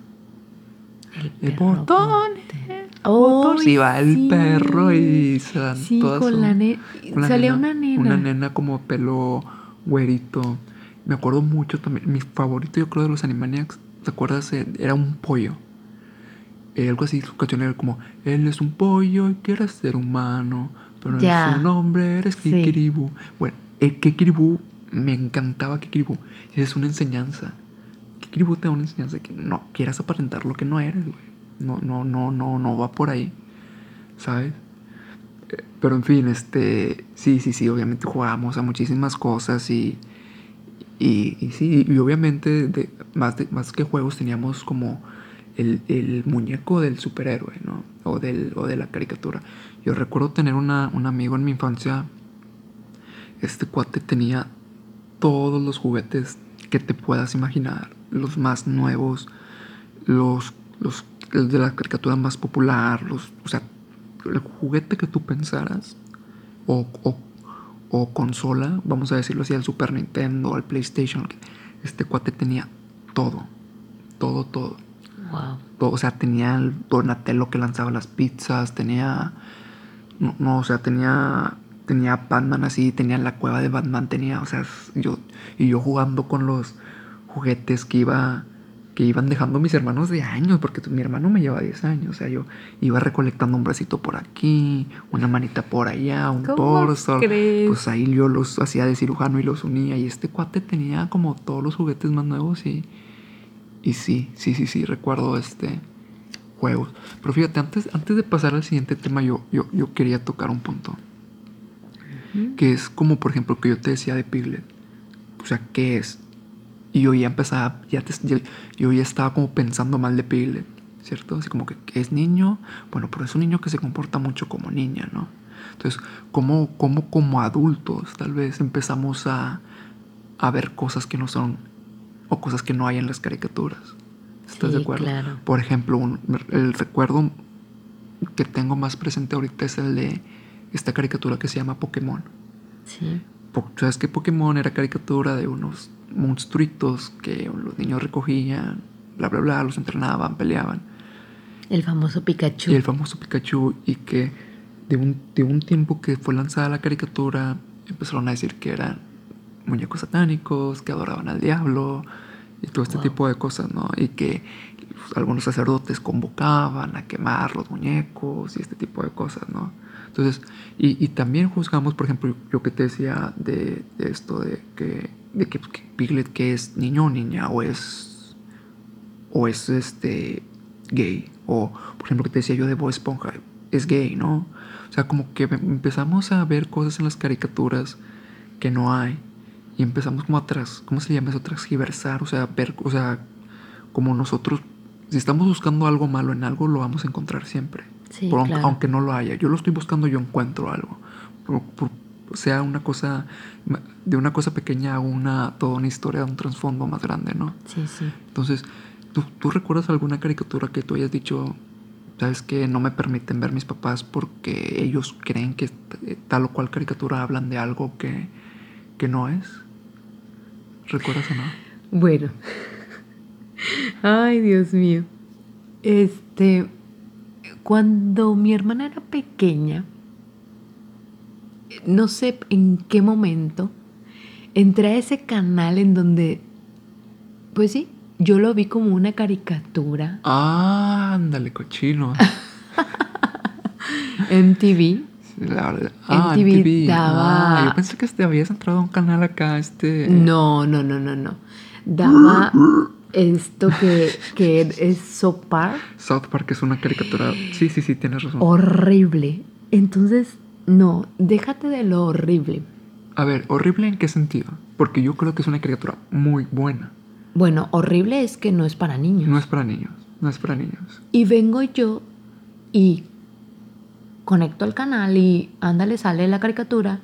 El perro botones. Oh, Botones. Y va el perro y se dan Sí, todas con la Salía una nena. Una nena como pelo güerito. Me acuerdo mucho también. Mi favorito, yo creo, de los Animaniacs. ¿Te acuerdas? Eh, Era un pollo. Eh, algo así, su canción era como: Él es un pollo y quiere ser humano. Pero Ya. en su nombre eres Sí. Kikiribú. Bueno, el Kikiribú me encantaba Kikiribú. Es una enseñanza. Kikiribú te da una enseñanza de que no quieras aparentar lo que no eres, güey. No, no, no, no, no va por ahí. ¿Sabes? Eh, Pero en fin, este. Sí, sí, sí, obviamente jugábamos a muchísimas cosas y. Y, y sí, y obviamente, de, más, de, más que juegos, teníamos como el, muñeco del superhéroe, ¿no? O, del, o de la caricatura. Yo recuerdo tener una, un amigo en mi infancia. Este cuate tenía todos los juguetes que te puedas imaginar. Los más nuevos, los, los de la caricatura más popular, los, o sea, el juguete que tú pensaras, o, o, o consola, vamos a decirlo así, el Super Nintendo, el PlayStation, este cuate tenía todo, todo, todo. Wow. O sea, tenía el Donatello que lanzaba las pizzas, tenía, no, no, o sea, tenía, tenía Batman así, tenía la cueva de Batman, tenía, o sea, yo, y yo jugando con los juguetes que iba, que iban dejando mis hermanos de años, porque mi hermano me lleva 10 años, o sea, yo iba recolectando un bracito por aquí, una manita por allá, un ¿Cómo torso, crees? pues ahí yo los hacía de cirujano y los unía, y este cuate tenía como todos los juguetes más nuevos y, y sí, sí, sí, sí, recuerdo este juegos. Pero fíjate, antes, antes de pasar al siguiente tema, yo, yo, yo quería tocar un punto. Que es como, por ejemplo, que yo te decía de Piglet. O sea, ¿qué es? Y yo ya empezaba, ya te- yo, yo ya estaba como pensando mal de Piglet, ¿cierto? Así como que, es niño, bueno, pero es un niño que se comporta mucho como niña, ¿no? Entonces, como, como, como adultos, tal vez empezamos a, a ver cosas que no son, o cosas que no hay en las caricaturas. ¿Estás de acuerdo? claro. Por ejemplo, un- el recuerdo que tengo más presente ahorita es el de esta caricatura que se llama Pokémon. Sí. ¿Sabes que Pokémon era caricatura de unos monstruitos que los niños recogían bla, bla, bla, los entrenaban, peleaban. El famoso Pikachu. Y el famoso Pikachu, y que de un, de un tiempo que fue lanzada la caricatura, empezaron a decir que eran muñecos satánicos, que adoraban al diablo, y todo este tipo de cosas, ¿no? Y que algunos sacerdotes convocaban a quemar los muñecos y este tipo de cosas, ¿no? Entonces, y, y también juzgamos, por ejemplo, yo que te decía de, de esto, de que, de que, que Piglet que es niño o niña, o es, o es este, gay, o por ejemplo que te decía yo de Bob Esponja, es gay, ¿no? O sea, como que empezamos a ver cosas en las caricaturas que no hay y empezamos como atrás, ¿cómo se llama eso? Transgiversar, o sea, ver, o sea, como nosotros, si estamos buscando algo malo en algo, lo vamos a encontrar siempre. Sí, Por- claro. Aunque no lo haya. Yo lo estoy buscando, yo encuentro algo. Por- por- sea una cosa, de una cosa pequeña a una, toda una historia, un trasfondo más grande, ¿no? Sí, sí. Entonces, ¿tú, tú recuerdas alguna caricatura que tú hayas dicho, sabes que no me permiten ver mis papás porque ellos creen que t- tal o cual caricatura hablan de algo que, que no es? ¿Recuerdas o no? Bueno. [laughs] Ay, Dios mío. Este, cuando mi hermana era pequeña, no sé en qué momento, entré a ese canal en donde, pues sí, yo lo vi como una caricatura, Ah, ándale, cochino. [laughs] MTV. La verdad. Ah, MTV MTV. daba- Ah, yo pensé que te habías entrado a un canal acá, este... No, no, no, no, no. Daba [laughs] esto que, que es Sopar. South Park es una caricatura. Sí, sí, sí, tienes razón. horrible. Entonces, no, déjate de lo horrible. A ver, ¿horrible en qué sentido? Porque yo creo que es una caricatura muy buena. Bueno, horrible es que no es para niños. No es para niños. No es para niños. Y vengo yo y conecto al canal y ándale, sale la caricatura.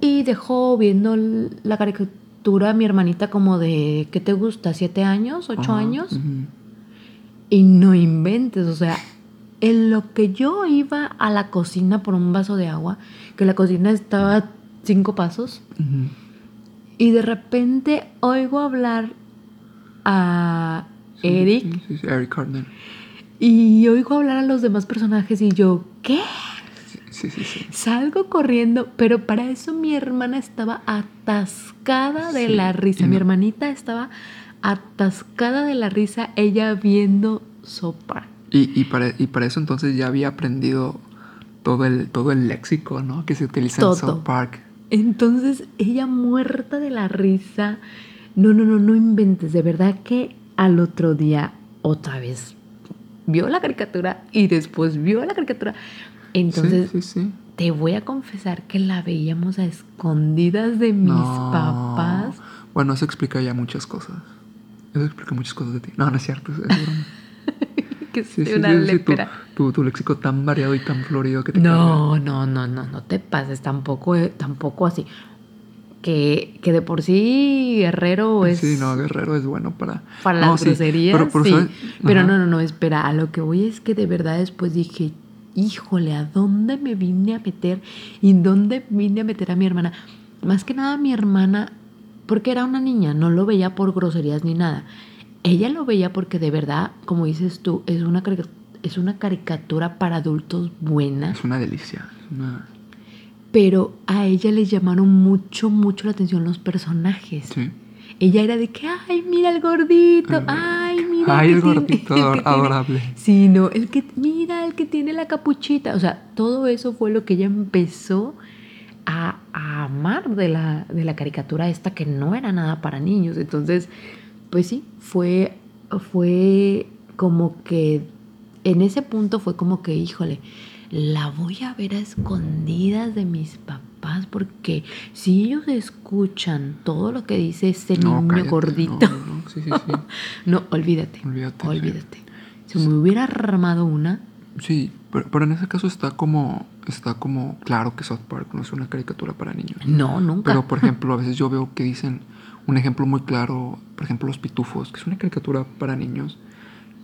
Y dejo viendo la caricatura a mi hermanita como de, ¿qué te gusta? ¿Siete años? ¿Ocho años? Y no inventes, o sea, en lo que yo iba a la cocina por un vaso de agua, que la cocina estaba cinco pasos, y de repente oigo hablar a Sí, Eric Sí, sí, sí, Eric. Y oigo hablar a los demás personajes y yo, ¿qué? Sí, sí, sí. Salgo corriendo, pero para eso mi hermana estaba atascada de la risa. Mi no- hermanita estaba atascada de la risa, ella viendo sopa. Y, y, para, y para eso entonces ya había aprendido todo el, todo el léxico, ¿no? Que se utiliza Todo. en South Park. Entonces ella muerta de la risa. No, no, no, no inventes. De verdad que al otro día otra vez vio la caricatura y después vio la caricatura. Entonces sí, sí, sí. te voy a confesar que la veíamos a escondidas de mis No. papás. Bueno, eso explica ya muchas cosas. Eso explica muchas cosas de ti. No, no es cierto. Es, es broma. [laughs] Que Sí, sí, una sí, tu, tu, tu léxico tan variado y tan florido que te No, no, no, no, no te pases tampoco, eh, tampoco así. Que, que de por sí Guerrero es Sí, no, Guerrero es bueno para... para No, las sí, groserías. pero- pero sí. Pero no, no, no, espera, a lo que voy es que de verdad después dije, híjole, ¿a dónde me vine a meter? ¿Y dónde vine a meter a mi hermana? Más que nada mi hermana, porque era una niña, no lo veía por groserías ni nada. Ella lo veía porque de verdad, como dices tú, es una, es una caricatura para adultos buena. Es una delicia. es una- Pero a ella le llamaron mucho, mucho la atención los personajes. Sí. Ella era de que, ay, mira el gordito, ay, mira. Ay, el tiene- gordito [laughs] el tiene- adorable. Sí, no, el que, mira, el que tiene la capuchita. O sea, todo eso fue lo que ella empezó a, a amar de la, de la caricatura esta que no era nada para niños. Entonces, pues sí, fue, fue como que, en ese punto fue como que, híjole, la voy a ver a escondidas de mis papás porque si ellos escuchan todo lo que dice No, niño cállate, gordito, No, no, no, Sí, sí, sí. [laughs] no, olvídate. Olvídate. Olvídate. Si me hubiera armado una, Sí, pero, pero en ese caso está como, está como claro que South Park no es una caricatura para niños. no, nunca. Pero, por [laughs] ejemplo, a veces yo veo que dicen un ejemplo muy claro, por ejemplo, Los Pitufos, que es una caricatura para niños,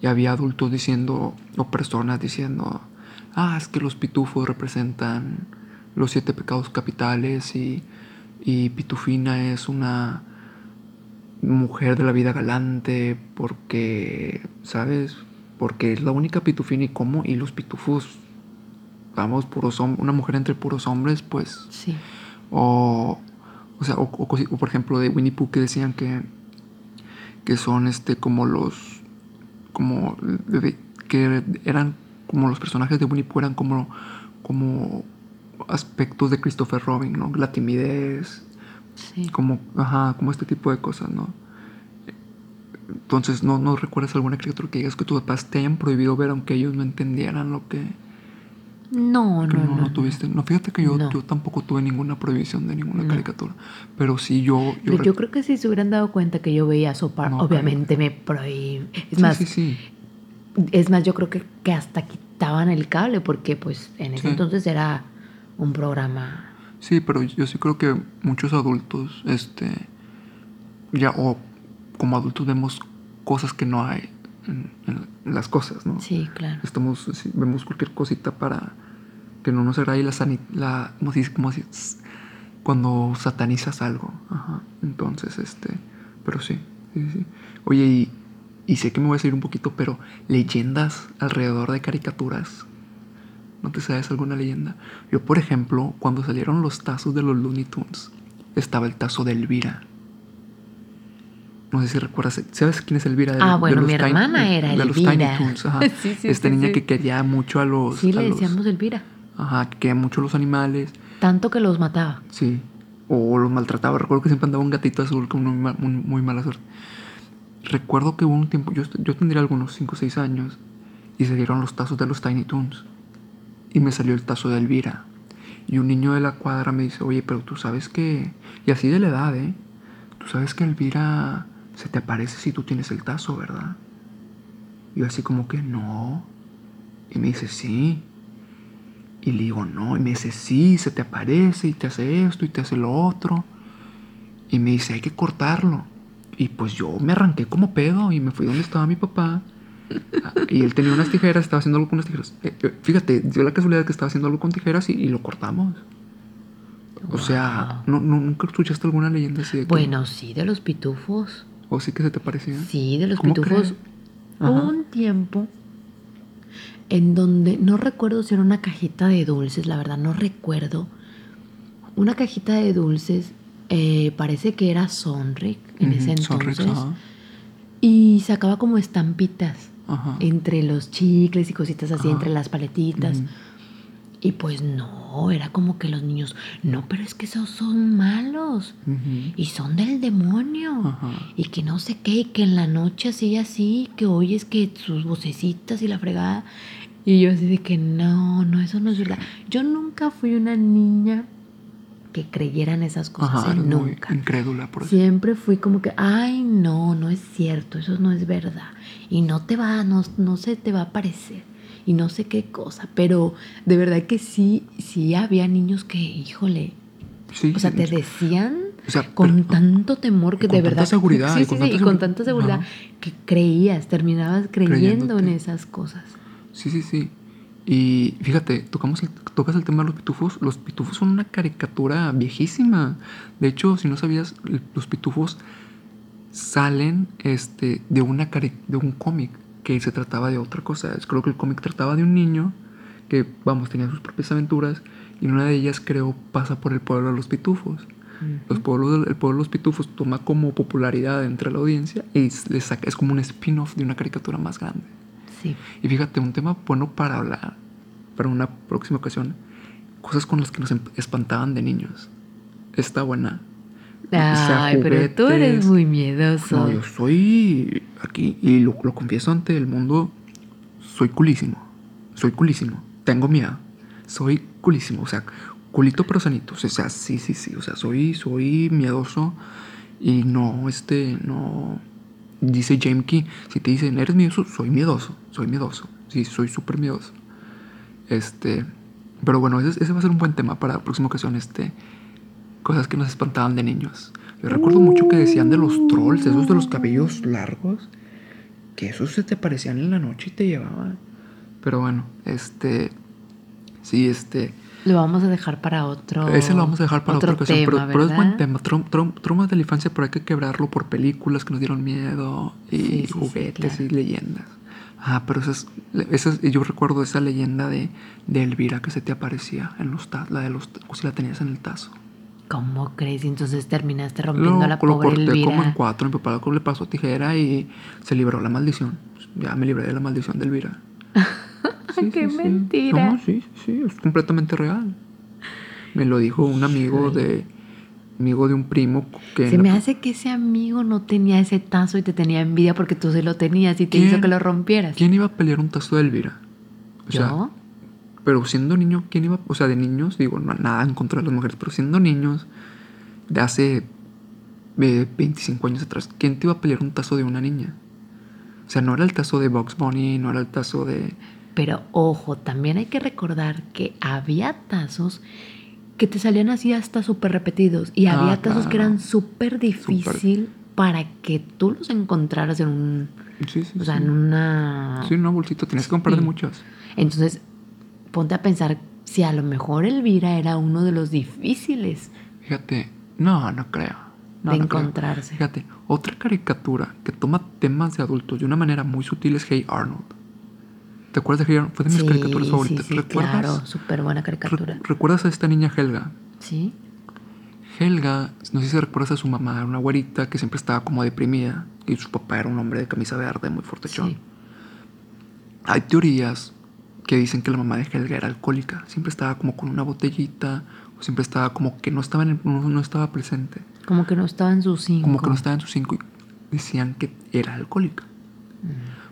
y había adultos diciendo, o personas diciendo, ah, es que los pitufos representan los siete pecados capitales y, y Pitufina es una mujer de la vida galante, porque, ¿sabes? Porque es la única pitufina y cómo, y los pitufos, vamos, puros una mujer entre puros hombres, pues. Sí. O, o sea, o, por ejemplo de Winnie Pooh que decían que, que son este como los, como, que eran como los personajes de Winnie Pooh eran como, como aspectos de Christopher Robin, ¿no? La timidez, sí. como, ajá, como este tipo de cosas, ¿no? Entonces, ¿no, ¿no recuerdas alguna criatura que digas que tus papás te hayan prohibido ver aunque ellos no entendieran lo que... No, no, no, no, tuviste. No, fíjate que yo, yo tampoco tuve ninguna prohibición de ninguna caricatura. Pero sí yo. Yo, yo, creo que si se hubieran dado cuenta que yo veía Sopar, obviamente me prohibí. Es más. Sí, sí. Es más, yo creo que, que hasta quitaban el cable, porque pues en ese entonces era un programa. Sí, pero yo sí creo que muchos adultos, este. Ya, o como adultos vemos cosas que no hay en, las cosas, ¿no? Sí, claro. Estamos, vemos cualquier cosita para que no nos agrade la, la como si, como si, cuando satanizas algo. Ajá. Entonces, este, pero sí, sí, sí. Oye, y, y sé que me voy a seguir un poquito, pero leyendas alrededor de caricaturas. ¿No te sabes alguna leyenda? Yo, por ejemplo, cuando salieron los tazos de los Looney Tunes, estaba el tazo de Elvira. No sé si recuerdas. ¿Sabes quién es Elvira? De, ah, bueno, mi hermana era Elvira. De los Tiny Toons, ajá. [laughs] Esta niña que quería mucho a los. Sí, le decíamos Elvira. Ajá, que quería mucho a los animales. Tanto que los mataba. Sí. O los maltrataba. Recuerdo que siempre andaba un gatito azul con muy, muy, mala suerte. Recuerdo que hubo un tiempo. Yo, yo tendría algunos 5 o 6 años. Y salieron los tazos de los Tiny Toons. Y me salió el tazo de Elvira. Y un niño de la cuadra me dice, oye, pero tú sabes que... Y así de la edad, ¿eh? Tú sabes que Elvira se te aparece si tú tienes el tazo, ¿verdad? Y yo así como que no. Y me dice, sí. Y le digo, no. Y me dice, sí, se te aparece y te hace esto y te hace lo otro. Y me dice, hay que cortarlo. Y pues yo me arranqué como pedo y me fui donde estaba mi papá. Y él tenía unas tijeras, estaba haciendo algo con unas tijeras. Eh, eh, fíjate, dio la casualidad que estaba haciendo algo con tijeras y, lo cortamos. O sea, ¿no, ¿nunca escuchaste alguna leyenda así de Bueno, sí, de los pitufos. ¿O sí que se te parecía? Sí, de los pitufos. Un tiempo en donde no recuerdo si era una cajita de dulces, la verdad no recuerdo. Una cajita de dulces, eh, parece que era Sonric en ese entonces. y sacaba como estampitas entre los chicles y cositas así, entre las paletitas. Y pues no, era como que los niños, no, pero es que esos son malos y son del demonio y que no sé qué, y que en la noche así así, que oyes que sus vocecitas y la fregada. Y yo así de que no, no, eso no es verdad. Yo nunca fui una niña que creyera en esas cosas, ¿eh? nunca. incrédula, por eso. Siempre fui como que, ay, no, no es cierto, eso no es verdad. Y no te va, no, no se te va a parecer y no sé qué cosa, pero de verdad que sí, sí había niños que, híjole, o sea, te decían con tanto temor que de verdad... Seguridad, sí, sí, sí, y con tanta seguridad que creías, terminabas creyendo en esas cosas. Sí, sí, sí. Y fíjate, tocamos tocas el tema de los pitufos. Los pitufos son una caricatura viejísima. De hecho, si no sabías, los pitufos salen este, de, una de un cómic que se trataba de otra cosa. Creo que el cómic trataba de un niño que, vamos, tenía sus propias aventuras y en una de ellas, creo, pasa por el pueblo de los pitufos. los pueblos, el pueblo de los pitufos toma como popularidad entre la audiencia y le saca, es como un spin-off de una caricatura más grande. Sí. Y fíjate, un tema bueno para hablar, para una próxima ocasión, cosas con las que nos espantaban de niños. Está buena. Ay, pero tú eres muy miedoso. No, yo soy aquí, y lo, confieso ante el mundo, soy culísimo. Soy culísimo. Tengo miedo. Soy culísimo. O sea, culito pero sanito. O sea, sí, sí, sí. O sea, soy, soy miedoso. Y no, este, no. Dice James Key, si te dicen, eres miedoso, soy miedoso. Soy miedoso. Sí, soy súper miedoso. Este. Pero bueno, ese, ese va a ser un buen tema para la próxima ocasión. Este cosas que nos espantaban de niños. Yo recuerdo mucho que decían de los trolls, esos de los cabellos largos, que esos se te parecían en la noche y te llevaban. Pero bueno, este, sí, este, Lo vamos a dejar para otro. Ese lo vamos a dejar para otro otra ocasión. tema, pero, pero es buen tema. Traumas de la infancia, pero hay que quebrarlo por películas que nos dieron miedo y Sí, sí, sí, juguetes claro. y leyendas. Ah, pero esa es, esa es- yo recuerdo esa leyenda de, de Elvira que se te aparecía en los tazos, la de los, o si la tenías en el tazo. ¿Cómo crees? Y entonces terminaste Lo, rompiendo a la lo pobre corté Elvira. como en cuatro. Mi papá le pasó tijera y se libró la maldición. Ya me libré de la maldición de Elvira. ¡Qué mentira! No, sí, sí, sí, es completamente real. Me lo dijo un amigo de amigo de un primo que Se me hace que ese amigo no tenía ese tazo y te tenía envidia porque tú se lo tenías y te hizo que lo rompieras. ¿Quién iba a pelear un tazo de Elvira? O sea, ¿Yo? pero siendo niño, ¿quién iba? O sea, de niños, digo, no, nada en contra de las mujeres, pero siendo niños de hace eh, 25 años atrás, ¿quién te iba a pelear un tazo de una niña? O sea, no era el tazo de Box Bunny, no era el tazo de... Pero ojo, también hay que recordar que había tazos que te salían así hasta súper repetidos y Ah, había tazos que eran súper difícil para que tú los encontraras en un... Sí, sí, O sea, sí. en una... Sí, una bolsita, tienes que comprar de Sí. muchas. Entonces, ponte a pensar si a lo mejor Elvira era uno de los difíciles Fíjate, no, no creo. No, de no creo. encontrarse. Fíjate, otra caricatura que toma temas de adultos de una manera muy sutil es Hey Arnold. ¿Te acuerdas de Hey Arnold? Fue de mis Sí, caricaturas favoritas. sí, ¿Recuerdas? claro, súper buena Re- caricatura. ¿Recuerdas a esta niña Helga? Sí, Helga, no sé si recuerdas a su mamá, era una güerita que siempre estaba como deprimida y su papá era un hombre de camisa verde muy fortechón. sí. Hay teorías que dicen que la mamá de Helga era alcohólica, siempre estaba como con una botellita o siempre estaba como que no estaba, en el- no, no estaba presente, Como que no estaba en sus cinco. como que no estaba en sus cinco y decían que era alcohólica.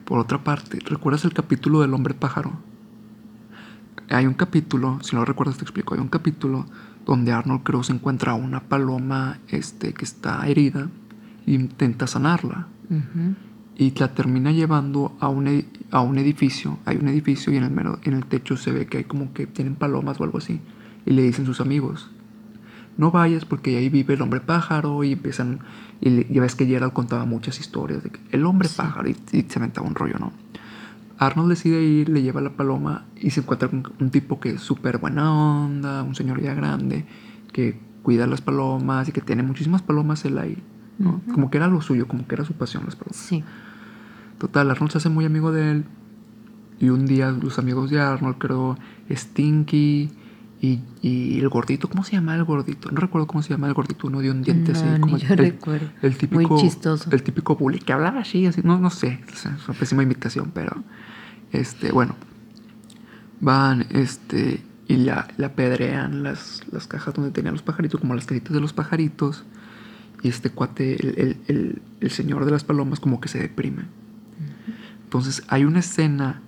Por otra parte, ¿recuerdas el capítulo del hombre pájaro? Hay un capítulo, si no lo recuerdas te explico, hay un capítulo donde Arnold creo se encuentra a una paloma este, que está herida e intenta sanarla y la termina llevando a un, a un edificio. Hay un edificio y en el, en el techo se ve que hay como que tienen palomas o algo así. Y le dicen sus amigos, no vayas porque ahí vive el hombre pájaro y empiezan... Y ya ves que Gerald contaba muchas historias de que el hombre Sí. pájaro y, y se aventaba un rollo, ¿no? Arnold decide ir, le lleva la paloma y se encuentra con un tipo que es súper buena onda, un señor ya grande, que cuida las palomas y que tiene muchísimas palomas él ahí. ¿no? Como que era lo suyo, como que era su pasión las palomas. Sí. Total, Arnold se hace muy amigo de él. Y un día los amigos de Arnold, creo, Stinky y, y el gordito. ¿Cómo se llama el gordito? No recuerdo cómo se llama el gordito. Uno de un diente No, así. ni Como yo el, recuerdo. el típico. Muy chistoso. El típico bully que hablaba así, así. No, no sé. es una pésima imitación, pero. Este, bueno. Van, este. Y la, la apedrean las, las cajas donde tenían los pajaritos, como las cajitas de los pajaritos. Y este cuate, el, el- el- el señor de las palomas, como que se deprime. Entonces hay una escena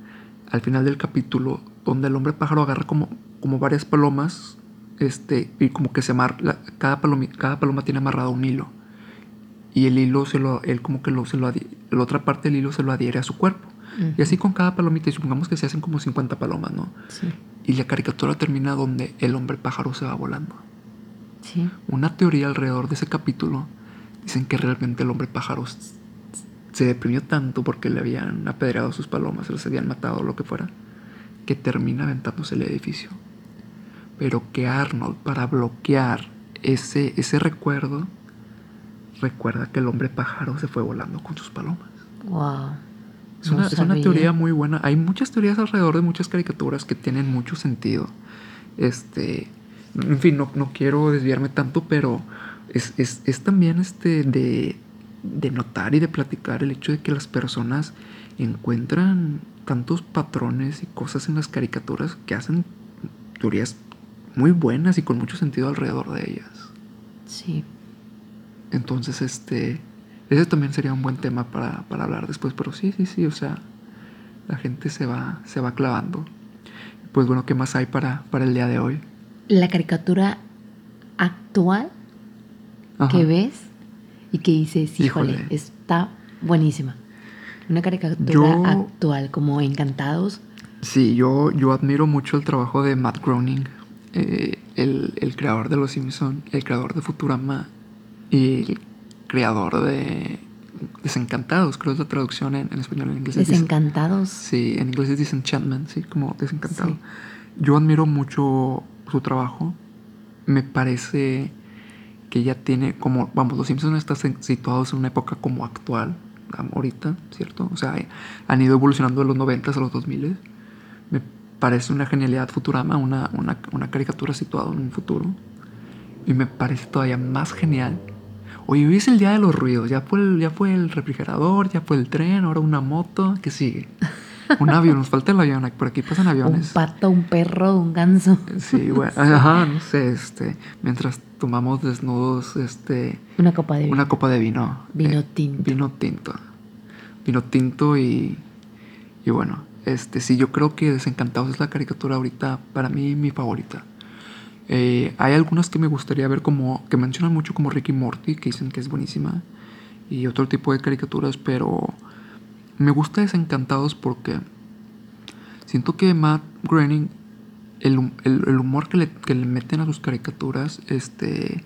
al final del capítulo donde el hombre pájaro agarra como, como varias palomas este, y como que se amarra, cada, palomi- cada paloma tiene amarrado un hilo. Y el hilo se lo, él como que lo, se lo la otra parte del hilo se lo adhiere a su cuerpo. Y así con cada palomita, y supongamos que se hacen como 50 palomas, ¿no? Sí. Y la caricatura termina donde el hombre pájaro se va volando. Sí. Una teoría alrededor de ese capítulo dicen que realmente el hombre pájaro se deprimió tanto porque le habían apedreado sus palomas, se las habían matado o lo que fuera, que termina aventándose el edificio. Pero que Arnold, para bloquear ese, ese recuerdo, recuerda que el hombre pájaro se fue volando con sus palomas. Wow. Es una, es una teoría muy buena. Hay muchas teorías alrededor de muchas caricaturas que tienen mucho sentido. Este, en fin, no, no quiero desviarme tanto, pero es, es- es también este de, de notar y de platicar el hecho de que las personas encuentran tantos patrones y cosas en las caricaturas que hacen teorías muy buenas y con mucho sentido alrededor de ellas. Sí. Entonces, este, ese también sería un buen tema para, para hablar después, pero sí, sí, sí, o sea, la gente se va, se va clavando. Pues bueno, ¿qué más hay para, para el día de hoy? La caricatura actual Ajá. que ves y que dices, híjole, Híjole. está buenísima. Una caricatura Yo- actual, como Encantados. Sí, yo, yo admiro mucho el trabajo de Matt Groening, eh, el, el creador de Los Simpson, el creador de Futurama y el creador de Desencantados, creo es la traducción en, en español, en inglés. es Desencantados. Sí, en inglés es Disenchantment, sí, como desencantado. Sí. Yo admiro mucho su trabajo. Me parece que ya tiene como, vamos, los Simpsons están situados en una época como actual, ahorita, ¿cierto? O sea, han ido evolucionando de los 90 a los 2000. Parece una genialidad Futurama, una, una, una caricatura situada en un futuro. Y me parece todavía más genial. Hoy es el día de los ruidos. Ya fue, el, ya fue el refrigerador, ya fue el tren, ahora una moto. ¿Qué sigue? Un avión, nos falta el avión. Por aquí pasan aviones. Un pato, un perro, un ganso. Sí, bueno, ajá, no sé, este. Mientras tomamos desnudos, este. Una copa de vino. Una copa de vino. Vino eh, tinto. Vino tinto. Vino tinto y. Y bueno, este, sí, yo creo que Desencantados es la caricatura ahorita, para mí, mi favorita. Eh, hay algunas que me gustaría ver como, que mencionan mucho como Ricky Morty, que dicen que es buenísima, y otro tipo de caricaturas, pero me gusta Desencantados porque siento que Matt Groening, el, humor que le, que le, meten a sus caricaturas, este,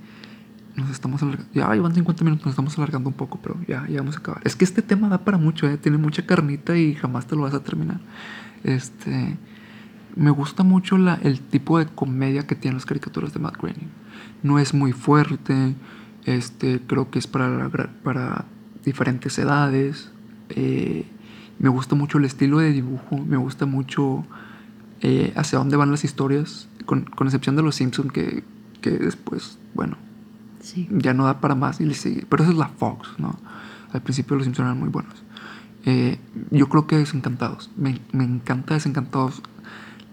nos estamos alargando, ya van 50 minutos, nos estamos alargando un poco, pero ya, ya vamos a acabar. Es que este tema da para mucho, ¿eh? tiene mucha carnita y jamás te lo vas a terminar. Este me gusta mucho la, el tipo de comedia que tienen las caricaturas de Matt Groening. No es muy fuerte, este, creo que es para, para diferentes edades. Eh, me gusta mucho el estilo de dibujo, me gusta mucho eh, hacia dónde van las historias, con, con excepción de los Simpsons que, que después, bueno, ya no da para más y le sigue. Pero eso es la Fox, ¿no? Al principio los Simpsons eran muy buenos. Eh, yo creo que Desencantados. Me, me encanta Desencantados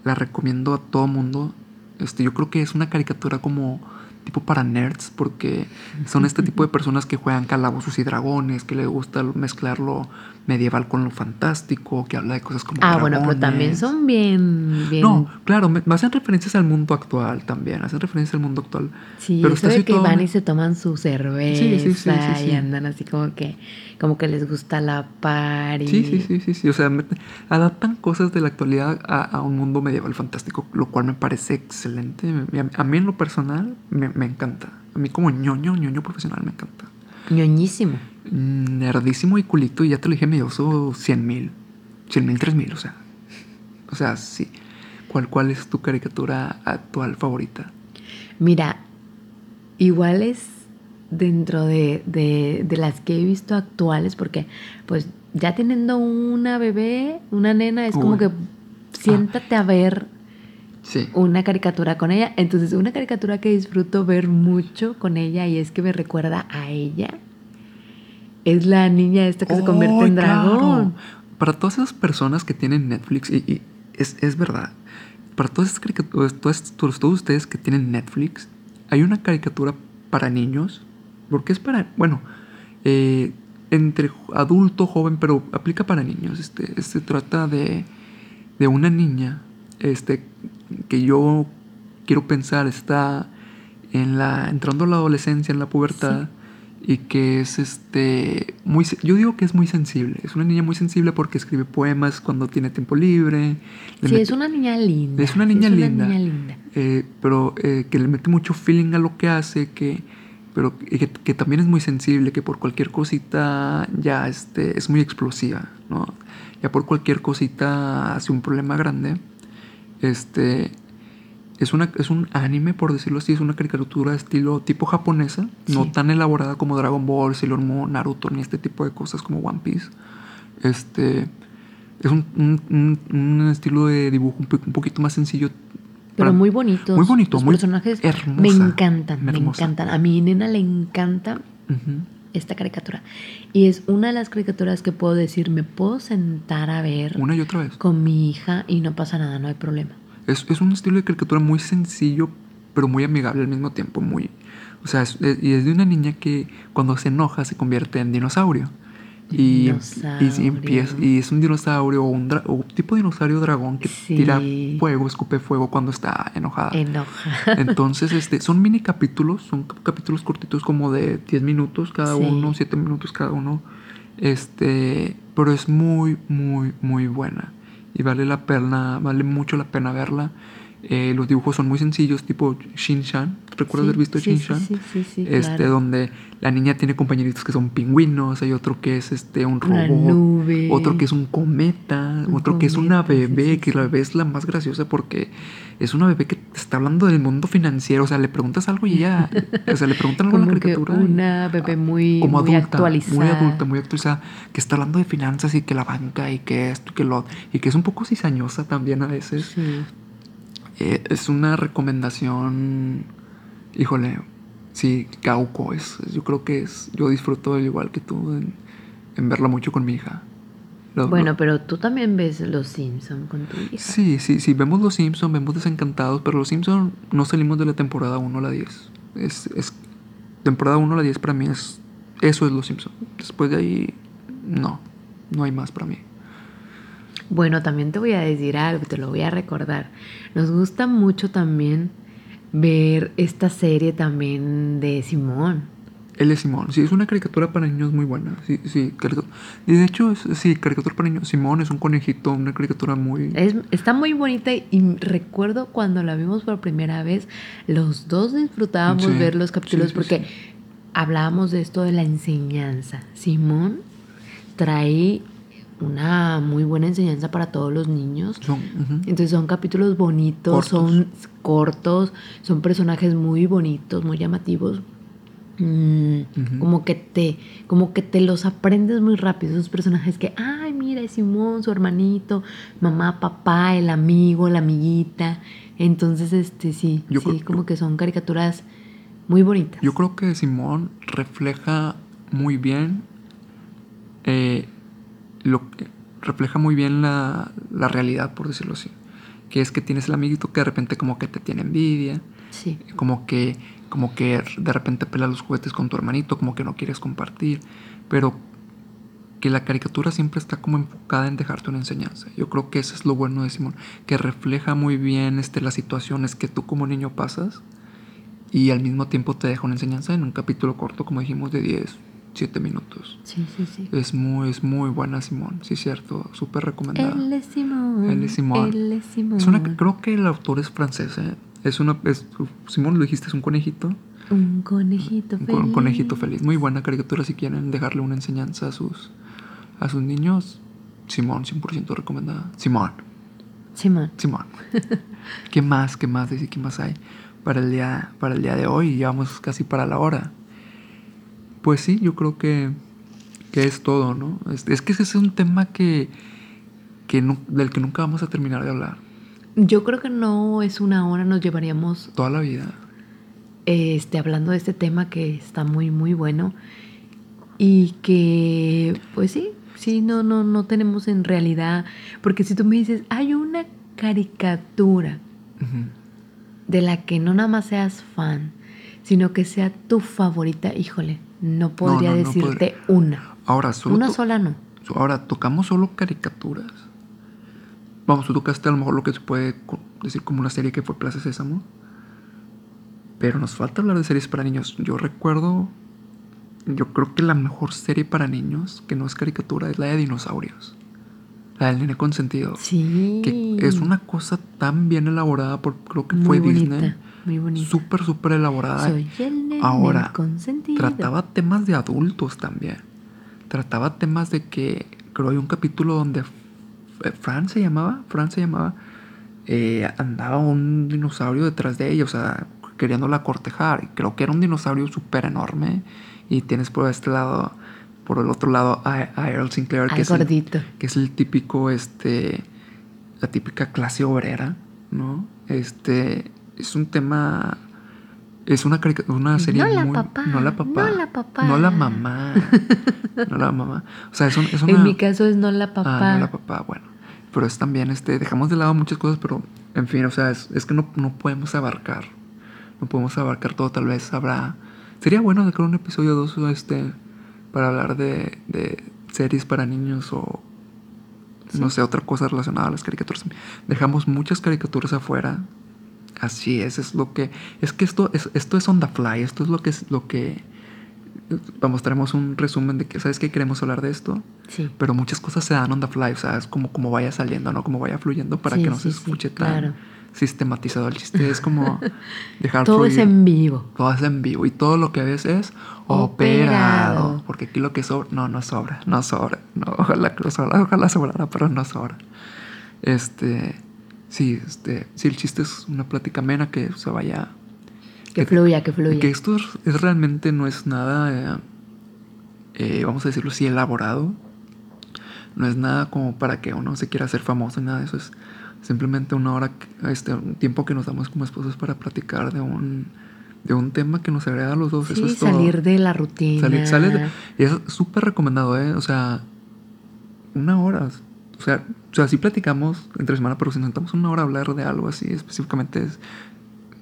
la recomiendo a todo mundo. Este, yo creo que es una caricatura como tipo para nerds, porque son este tipo de personas que juegan calabozos y dragones, que les gusta mezclar lo medieval con lo fantástico, que habla de cosas como. Ah, bueno, pero también son bien, bien. No, claro, me, hacen referencias al mundo actual también, hacen referencias al mundo actual. Sí, pero eso de que van y se toman su cerveza y andan así como que como que les gusta la party. Sí, sí, sí, sí, sí. O sea, adaptan cosas de la actualidad a, un mundo medieval fantástico, lo cual me parece excelente. A, mí en lo personal me, me, encanta. A mí como ñoño, ñoño profesional me encanta. ñoñísimo. Nerdísimo y culito, y ya te lo dije, me uso 100 mil. 100 mil, 3 mil, o sea. O sea, sí. ¿Cuál, ¿Cuál es tu caricatura actual favorita? Mira, igual es dentro de, de, las que he visto actuales, porque pues ya teniendo una bebé, una nena, es como que siéntate a ver una caricatura con ella. Entonces, una caricatura que disfruto ver mucho con ella y es que me recuerda a ella, es la niña esta que se convierte en dragón. Para todas esas personas que tienen Netflix, y, es, es, verdad, para todas esas caricaturas, todos, todos ustedes que tienen Netflix, hay una caricatura para niños porque es para, bueno, eh, entre adulto, joven, pero aplica para niños. Este, se trata de, de una niña este, que yo quiero pensar está en la, entrando a la adolescencia, en la pubertad. Y que es este muy yo digo que es muy sensible. Es una niña muy sensible porque escribe poemas cuando tiene tiempo libre. Sí, es una niña linda. Es una niña linda. Eh, pero eh, que le mete mucho feeling a lo que hace, que, pero que, también es muy sensible, que por cualquier cosita ya este, es muy explosiva, ¿no? Ya por cualquier cosita hace un problema grande. Este, es, una, es un anime, por decirlo así, es una caricatura de estilo tipo japonesa, no tan elaborada como Dragon Ball, Sailor Moon, Naruto, ni este tipo de cosas como One Piece. Este, es un, un, estilo de dibujo un, poquito más sencillo pero muy bonitos. Muy bonitos. Los personajes me encantan, me encantan. A mi nena le encanta esta caricatura. Y es una de las caricaturas que puedo decir, me puedo sentar a ver. Una y otra vez. Con mi hija y no pasa nada, no hay problema. Es, es un estilo de caricatura muy sencillo, pero muy amigable al mismo tiempo. Muy, o sea, y es de una niña que cuando se enoja se convierte en dinosaurio. Y, y, es un dinosaurio o un, tipo de dinosaurio dragón que tira fuego, escupe fuego cuando está enojada. [laughs] Entonces, este, son mini capítulos, son capítulos cortitos como de 10 minutos cada uno, 7 minutos cada uno. Este, pero es muy, muy, muy buena. Y vale la pena, vale mucho la pena verla. Eh, los dibujos son muy sencillos, tipo Shin-Chan, ¿Recuerdas Sí, haber visto sí, Shin-Chan? sí, sí, sí, sí, este, claro. donde la niña tiene compañeritos que son pingüinos, hay otro que es este un robot, otro que es un cometa, Un otro que es una bebé, que la bebé es la más graciosa porque es una bebé que te está hablando del mundo financiero, o sea, le preguntas algo y ya, o sea, le preguntan algo en la caricatura. una bebé muy, como muy adulta, actualizada. muy adulta, muy actualizada, que está hablando de finanzas y que la banca y que esto y que lo y que es un poco cizañosa también a veces. Sí. Eh, es una recomendación, híjole, sí, Gauco es, yo creo que es, yo disfruto al igual que tú en, en verla mucho con mi hija. Lo- Bueno, lo- pero tú también ves Los Simpson con tu hija. sí, sí, sí, vemos Los Simpsons, vemos Desencantados, pero Los Simpsons no salimos de la temporada 1 a la 10. Es, es temporada 1 a la 10 para mí es, eso es Los Simpsons. Después de ahí, no, no hay más para mí. Bueno, también te voy a decir algo, te lo voy a recordar. Nos gusta mucho también ver esta serie también de Simón. Él es Simón. Sí, es una caricatura para niños muy buena. Sí, sí. carica- Y de hecho, es, sí, caricatura para niños. Simón es un conejito, una caricatura muy... Es, está muy bonita y recuerdo cuando la vimos por primera vez, los dos disfrutábamos Sí, ver los capítulos sí, porque hablábamos de esto de la enseñanza. Simón trae una muy buena enseñanza para todos los niños. Son. Entonces son capítulos bonitos, Cortos. son cortos, son personajes muy bonitos, muy llamativos. Mm. Como que te, como que te los aprendes muy rápido. Esos personajes que, ay, mira, es Simón, su hermanito, mamá, papá, el amigo, la amiguita. Entonces, este sí, Yo sí, creo- como que son caricaturas muy bonitas. Yo creo que Simón refleja muy bien eh, lo que refleja muy bien la, la realidad, por decirlo así. Que es que tienes el amiguito que de repente como que te tiene envidia, Sí, como que, como que de repente pela los juguetes con tu hermanito, como que no quieres compartir, pero que la caricatura siempre está como enfocada en dejarte una enseñanza. Yo creo que eso es lo bueno de Simón, que refleja muy bien este, las situaciones que tú como niño pasas y al mismo tiempo te deja una enseñanza en un capítulo corto, como dijimos, de 10, 7 minutos. sí, sí, sí. Es muy, es muy buena Simón, sí, cierto, súper recomendada. Él es Simón. Él es Simón. Él es Simón. Es una, creo que el autor es francés, ¿eh? Es una, es- Simón, lo dijiste, es un conejito. Un conejito Un, feliz. con- conejito feliz. Muy buena caricatura si quieren dejarle una enseñanza a sus, a sus niños. Simón, 100% recomendada. Simón, Simón. Simón. [laughs] ¿Qué más? ¿Qué más? ¿Qué más hay para el día, para el día de hoy? Ya vamos casi para la hora. Pues sí, yo creo que, que es todo, ¿no? Es, es que ese es un tema que, que del que nunca vamos a terminar de hablar. Yo creo que no es una hora, nos llevaríamos Toda la vida. este, hablando de este tema que está muy, muy bueno. Y que, pues sí, sí, no, no, no tenemos en realidad. Porque si tú me dices, hay una caricatura de la que no nada más seas fan, sino que sea tu favorita, híjole, no podría no, no decirte una. Ahora, solo Una sola no. Ahora, tocamos solo caricaturas. Vamos, tú tocaste a lo mejor lo que se puede decir como una serie que fue Plaza Sésamo. Pero nos falta hablar de series para niños. Yo recuerdo, yo creo que la mejor serie para niños, que no es caricatura, es la de dinosaurios. La del nene consentido. Sí. Que es una cosa tan bien elaborada por, creo que muy fue bonita, Disney. Muy bonita. Súper, súper elaborada. Soy el Ahora. Trataba temas de adultos también. Trataba temas de que, creo hay un capítulo donde eh, Fran se llamaba, Fran se llamaba, eh, andaba un dinosaurio detrás de ella, o sea, queriéndola cortejar. Creo que era un dinosaurio súper enorme. Y tienes por este lado, por el otro lado, a, a Earl Sinclair, Al que es, el, gordito. que es el típico, este, la típica clase obrera, ¿no? Este, es un tema, es una, una serie No la muy... papá, no la papá. no la papá. No la mamá. no la mamá. O sea, es, un- es una... En mi caso es no la papá. Ah, no la papá, bueno. Pero es también, este, dejamos de lado muchas cosas, pero, en fin, o sea, es, es que no, no podemos abarcar. No podemos abarcar todo, tal vez habrá... Sería bueno sacar un episodio 2, este, para hablar de, de series para niños o, no sé, otra cosa relacionada a las caricaturas. Dejamos muchas caricaturas afuera. Así es, es lo que... Es que esto es, esto es on the fly, esto es lo que es lo que... Vamos, traemos un resumen de que, ¿sabes qué? Queremos hablar de esto Sí. pero muchas cosas se dan on the fly, o sea, es como, como vaya saliendo, ¿no? Como vaya fluyendo para Sí, que no sí, se escuche tan, claro. sistematizado. El chiste es como [laughs] dejar Todo es en vivo. Todo es en vivo y todo lo que ves es operado. Operado. Porque aquí lo que sobra, no, no sobra, no sobra. No, ojalá, sobra, ojalá sobrara, pero no sobra. Este, sí, este, sí, el chiste es una plática amena que se vaya. Que fluya, que fluya. Que esto es, es realmente no es nada, eh, eh, vamos a decirlo así, elaborado. No es nada como para que uno se quiera hacer famoso, nada de eso. Es simplemente una hora, que- este, un tiempo que nos damos como esposos para platicar de un, de un tema que nos agrada a los dos. eso Sí, es todo. salir de la rutina. Salir- sales y es súper recomendado, ¿eh? O sea, una hora. O sea, o sea, sí platicamos entre semana, pero si nos sentamos una hora a hablar de algo así, específicamente es.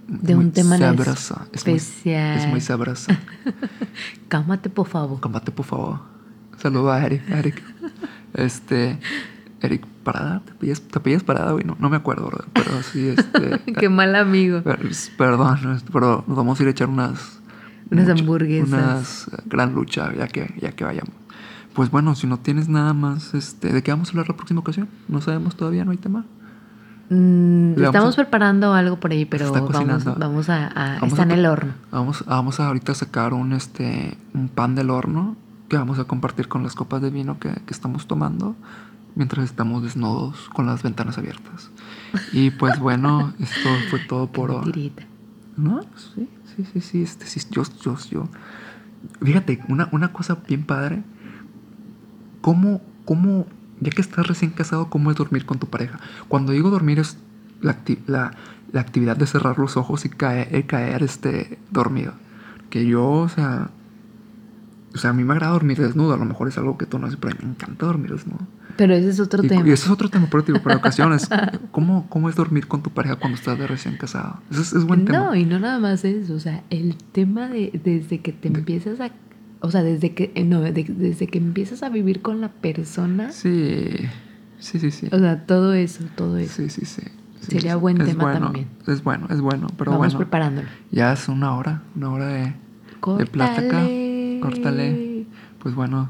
De muy un tema sabroso. Es muy, especial. es muy sabroso. [laughs] Cámate, por favor. Combate, por favor. Saludo a Eric. Eric. Este. Eric Parada. ¿Te pillas, te pillas Parada, güey? No, no me acuerdo, ¿verdad? Pero sí, este. [laughs] Qué mal amigo. Per- Perdón, pero nos vamos a ir a echar unas... Unas mucha- hamburguesas. Unas gran lucha, ya que, ya que vayamos. Pues bueno, si no tienes nada más, este, ¿de qué vamos a hablar la próxima ocasión? No sabemos todavía, no hay tema. Mm, estamos a- preparando algo por ahí, pero vamos, vamos a, a- Vamos está a en el horno. Vamos, vamos a ahorita sacar un, este, un pan del horno que vamos a compartir con las copas de vino que, que estamos tomando mientras estamos desnudos con las ventanas abiertas. Y pues bueno, [laughs] esto fue todo por hoy. No, sí, sí, sí, sí, este, sí, yo, yo, yo. Fíjate, una, una cosa bien padre. ¿Cómo, cómo, ya que estás recién casado, cómo es dormir con tu pareja? Cuando digo dormir es la, acti- la, la actividad de cerrar los ojos y caer, caer este, dormido. Que yo, o sea, o sea, a mí me agrada dormir desnudo, a lo mejor es algo que tú no haces, pero a mí me encanta dormir desnudo. Pero ese es otro Y, tema. y ese es otro tema, pero digo, por ocasiones, [laughs] ¿cómo, ¿cómo es dormir con tu pareja cuando estás de recién casado? Es, es buen tema. No, y no nada más eso, o sea, el tema de desde que te De- empiezas a, o sea, desde que, eh, no, de- desde que empiezas a vivir con la persona, Sí, sí, sí, sí. o sea, todo eso, todo eso. Sí, sí, sí. Sí, Sería sí. buen tema bueno, también. Es bueno, es bueno, pero Vamos bueno. preparándolo. Ya es una hora, una hora de, de plática. Córtale. Córtale. Pues bueno,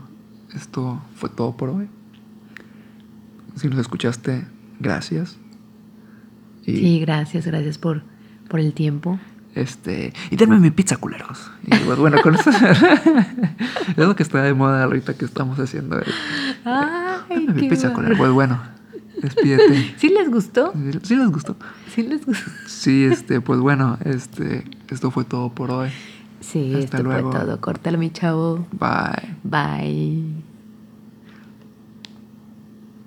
esto fue todo por hoy. Si nos escuchaste, gracias. Y Sí, gracias, gracias por, por el tiempo. Este. Y denme mi pizza, culeros. Y pues bueno, con eso. es lo que está de moda ahorita que estamos haciendo. eh. Ay, Denme mi pizza, culeros. Pues bueno, despídete. ¿Sí les gustó? ¿Sí les gustó? ¿Sí les gustó? Sí, este, pues bueno, este, esto fue todo por hoy. Sí, Hasta esto luego. fue todo. Córtalo, mi chavo. Bye. Bye.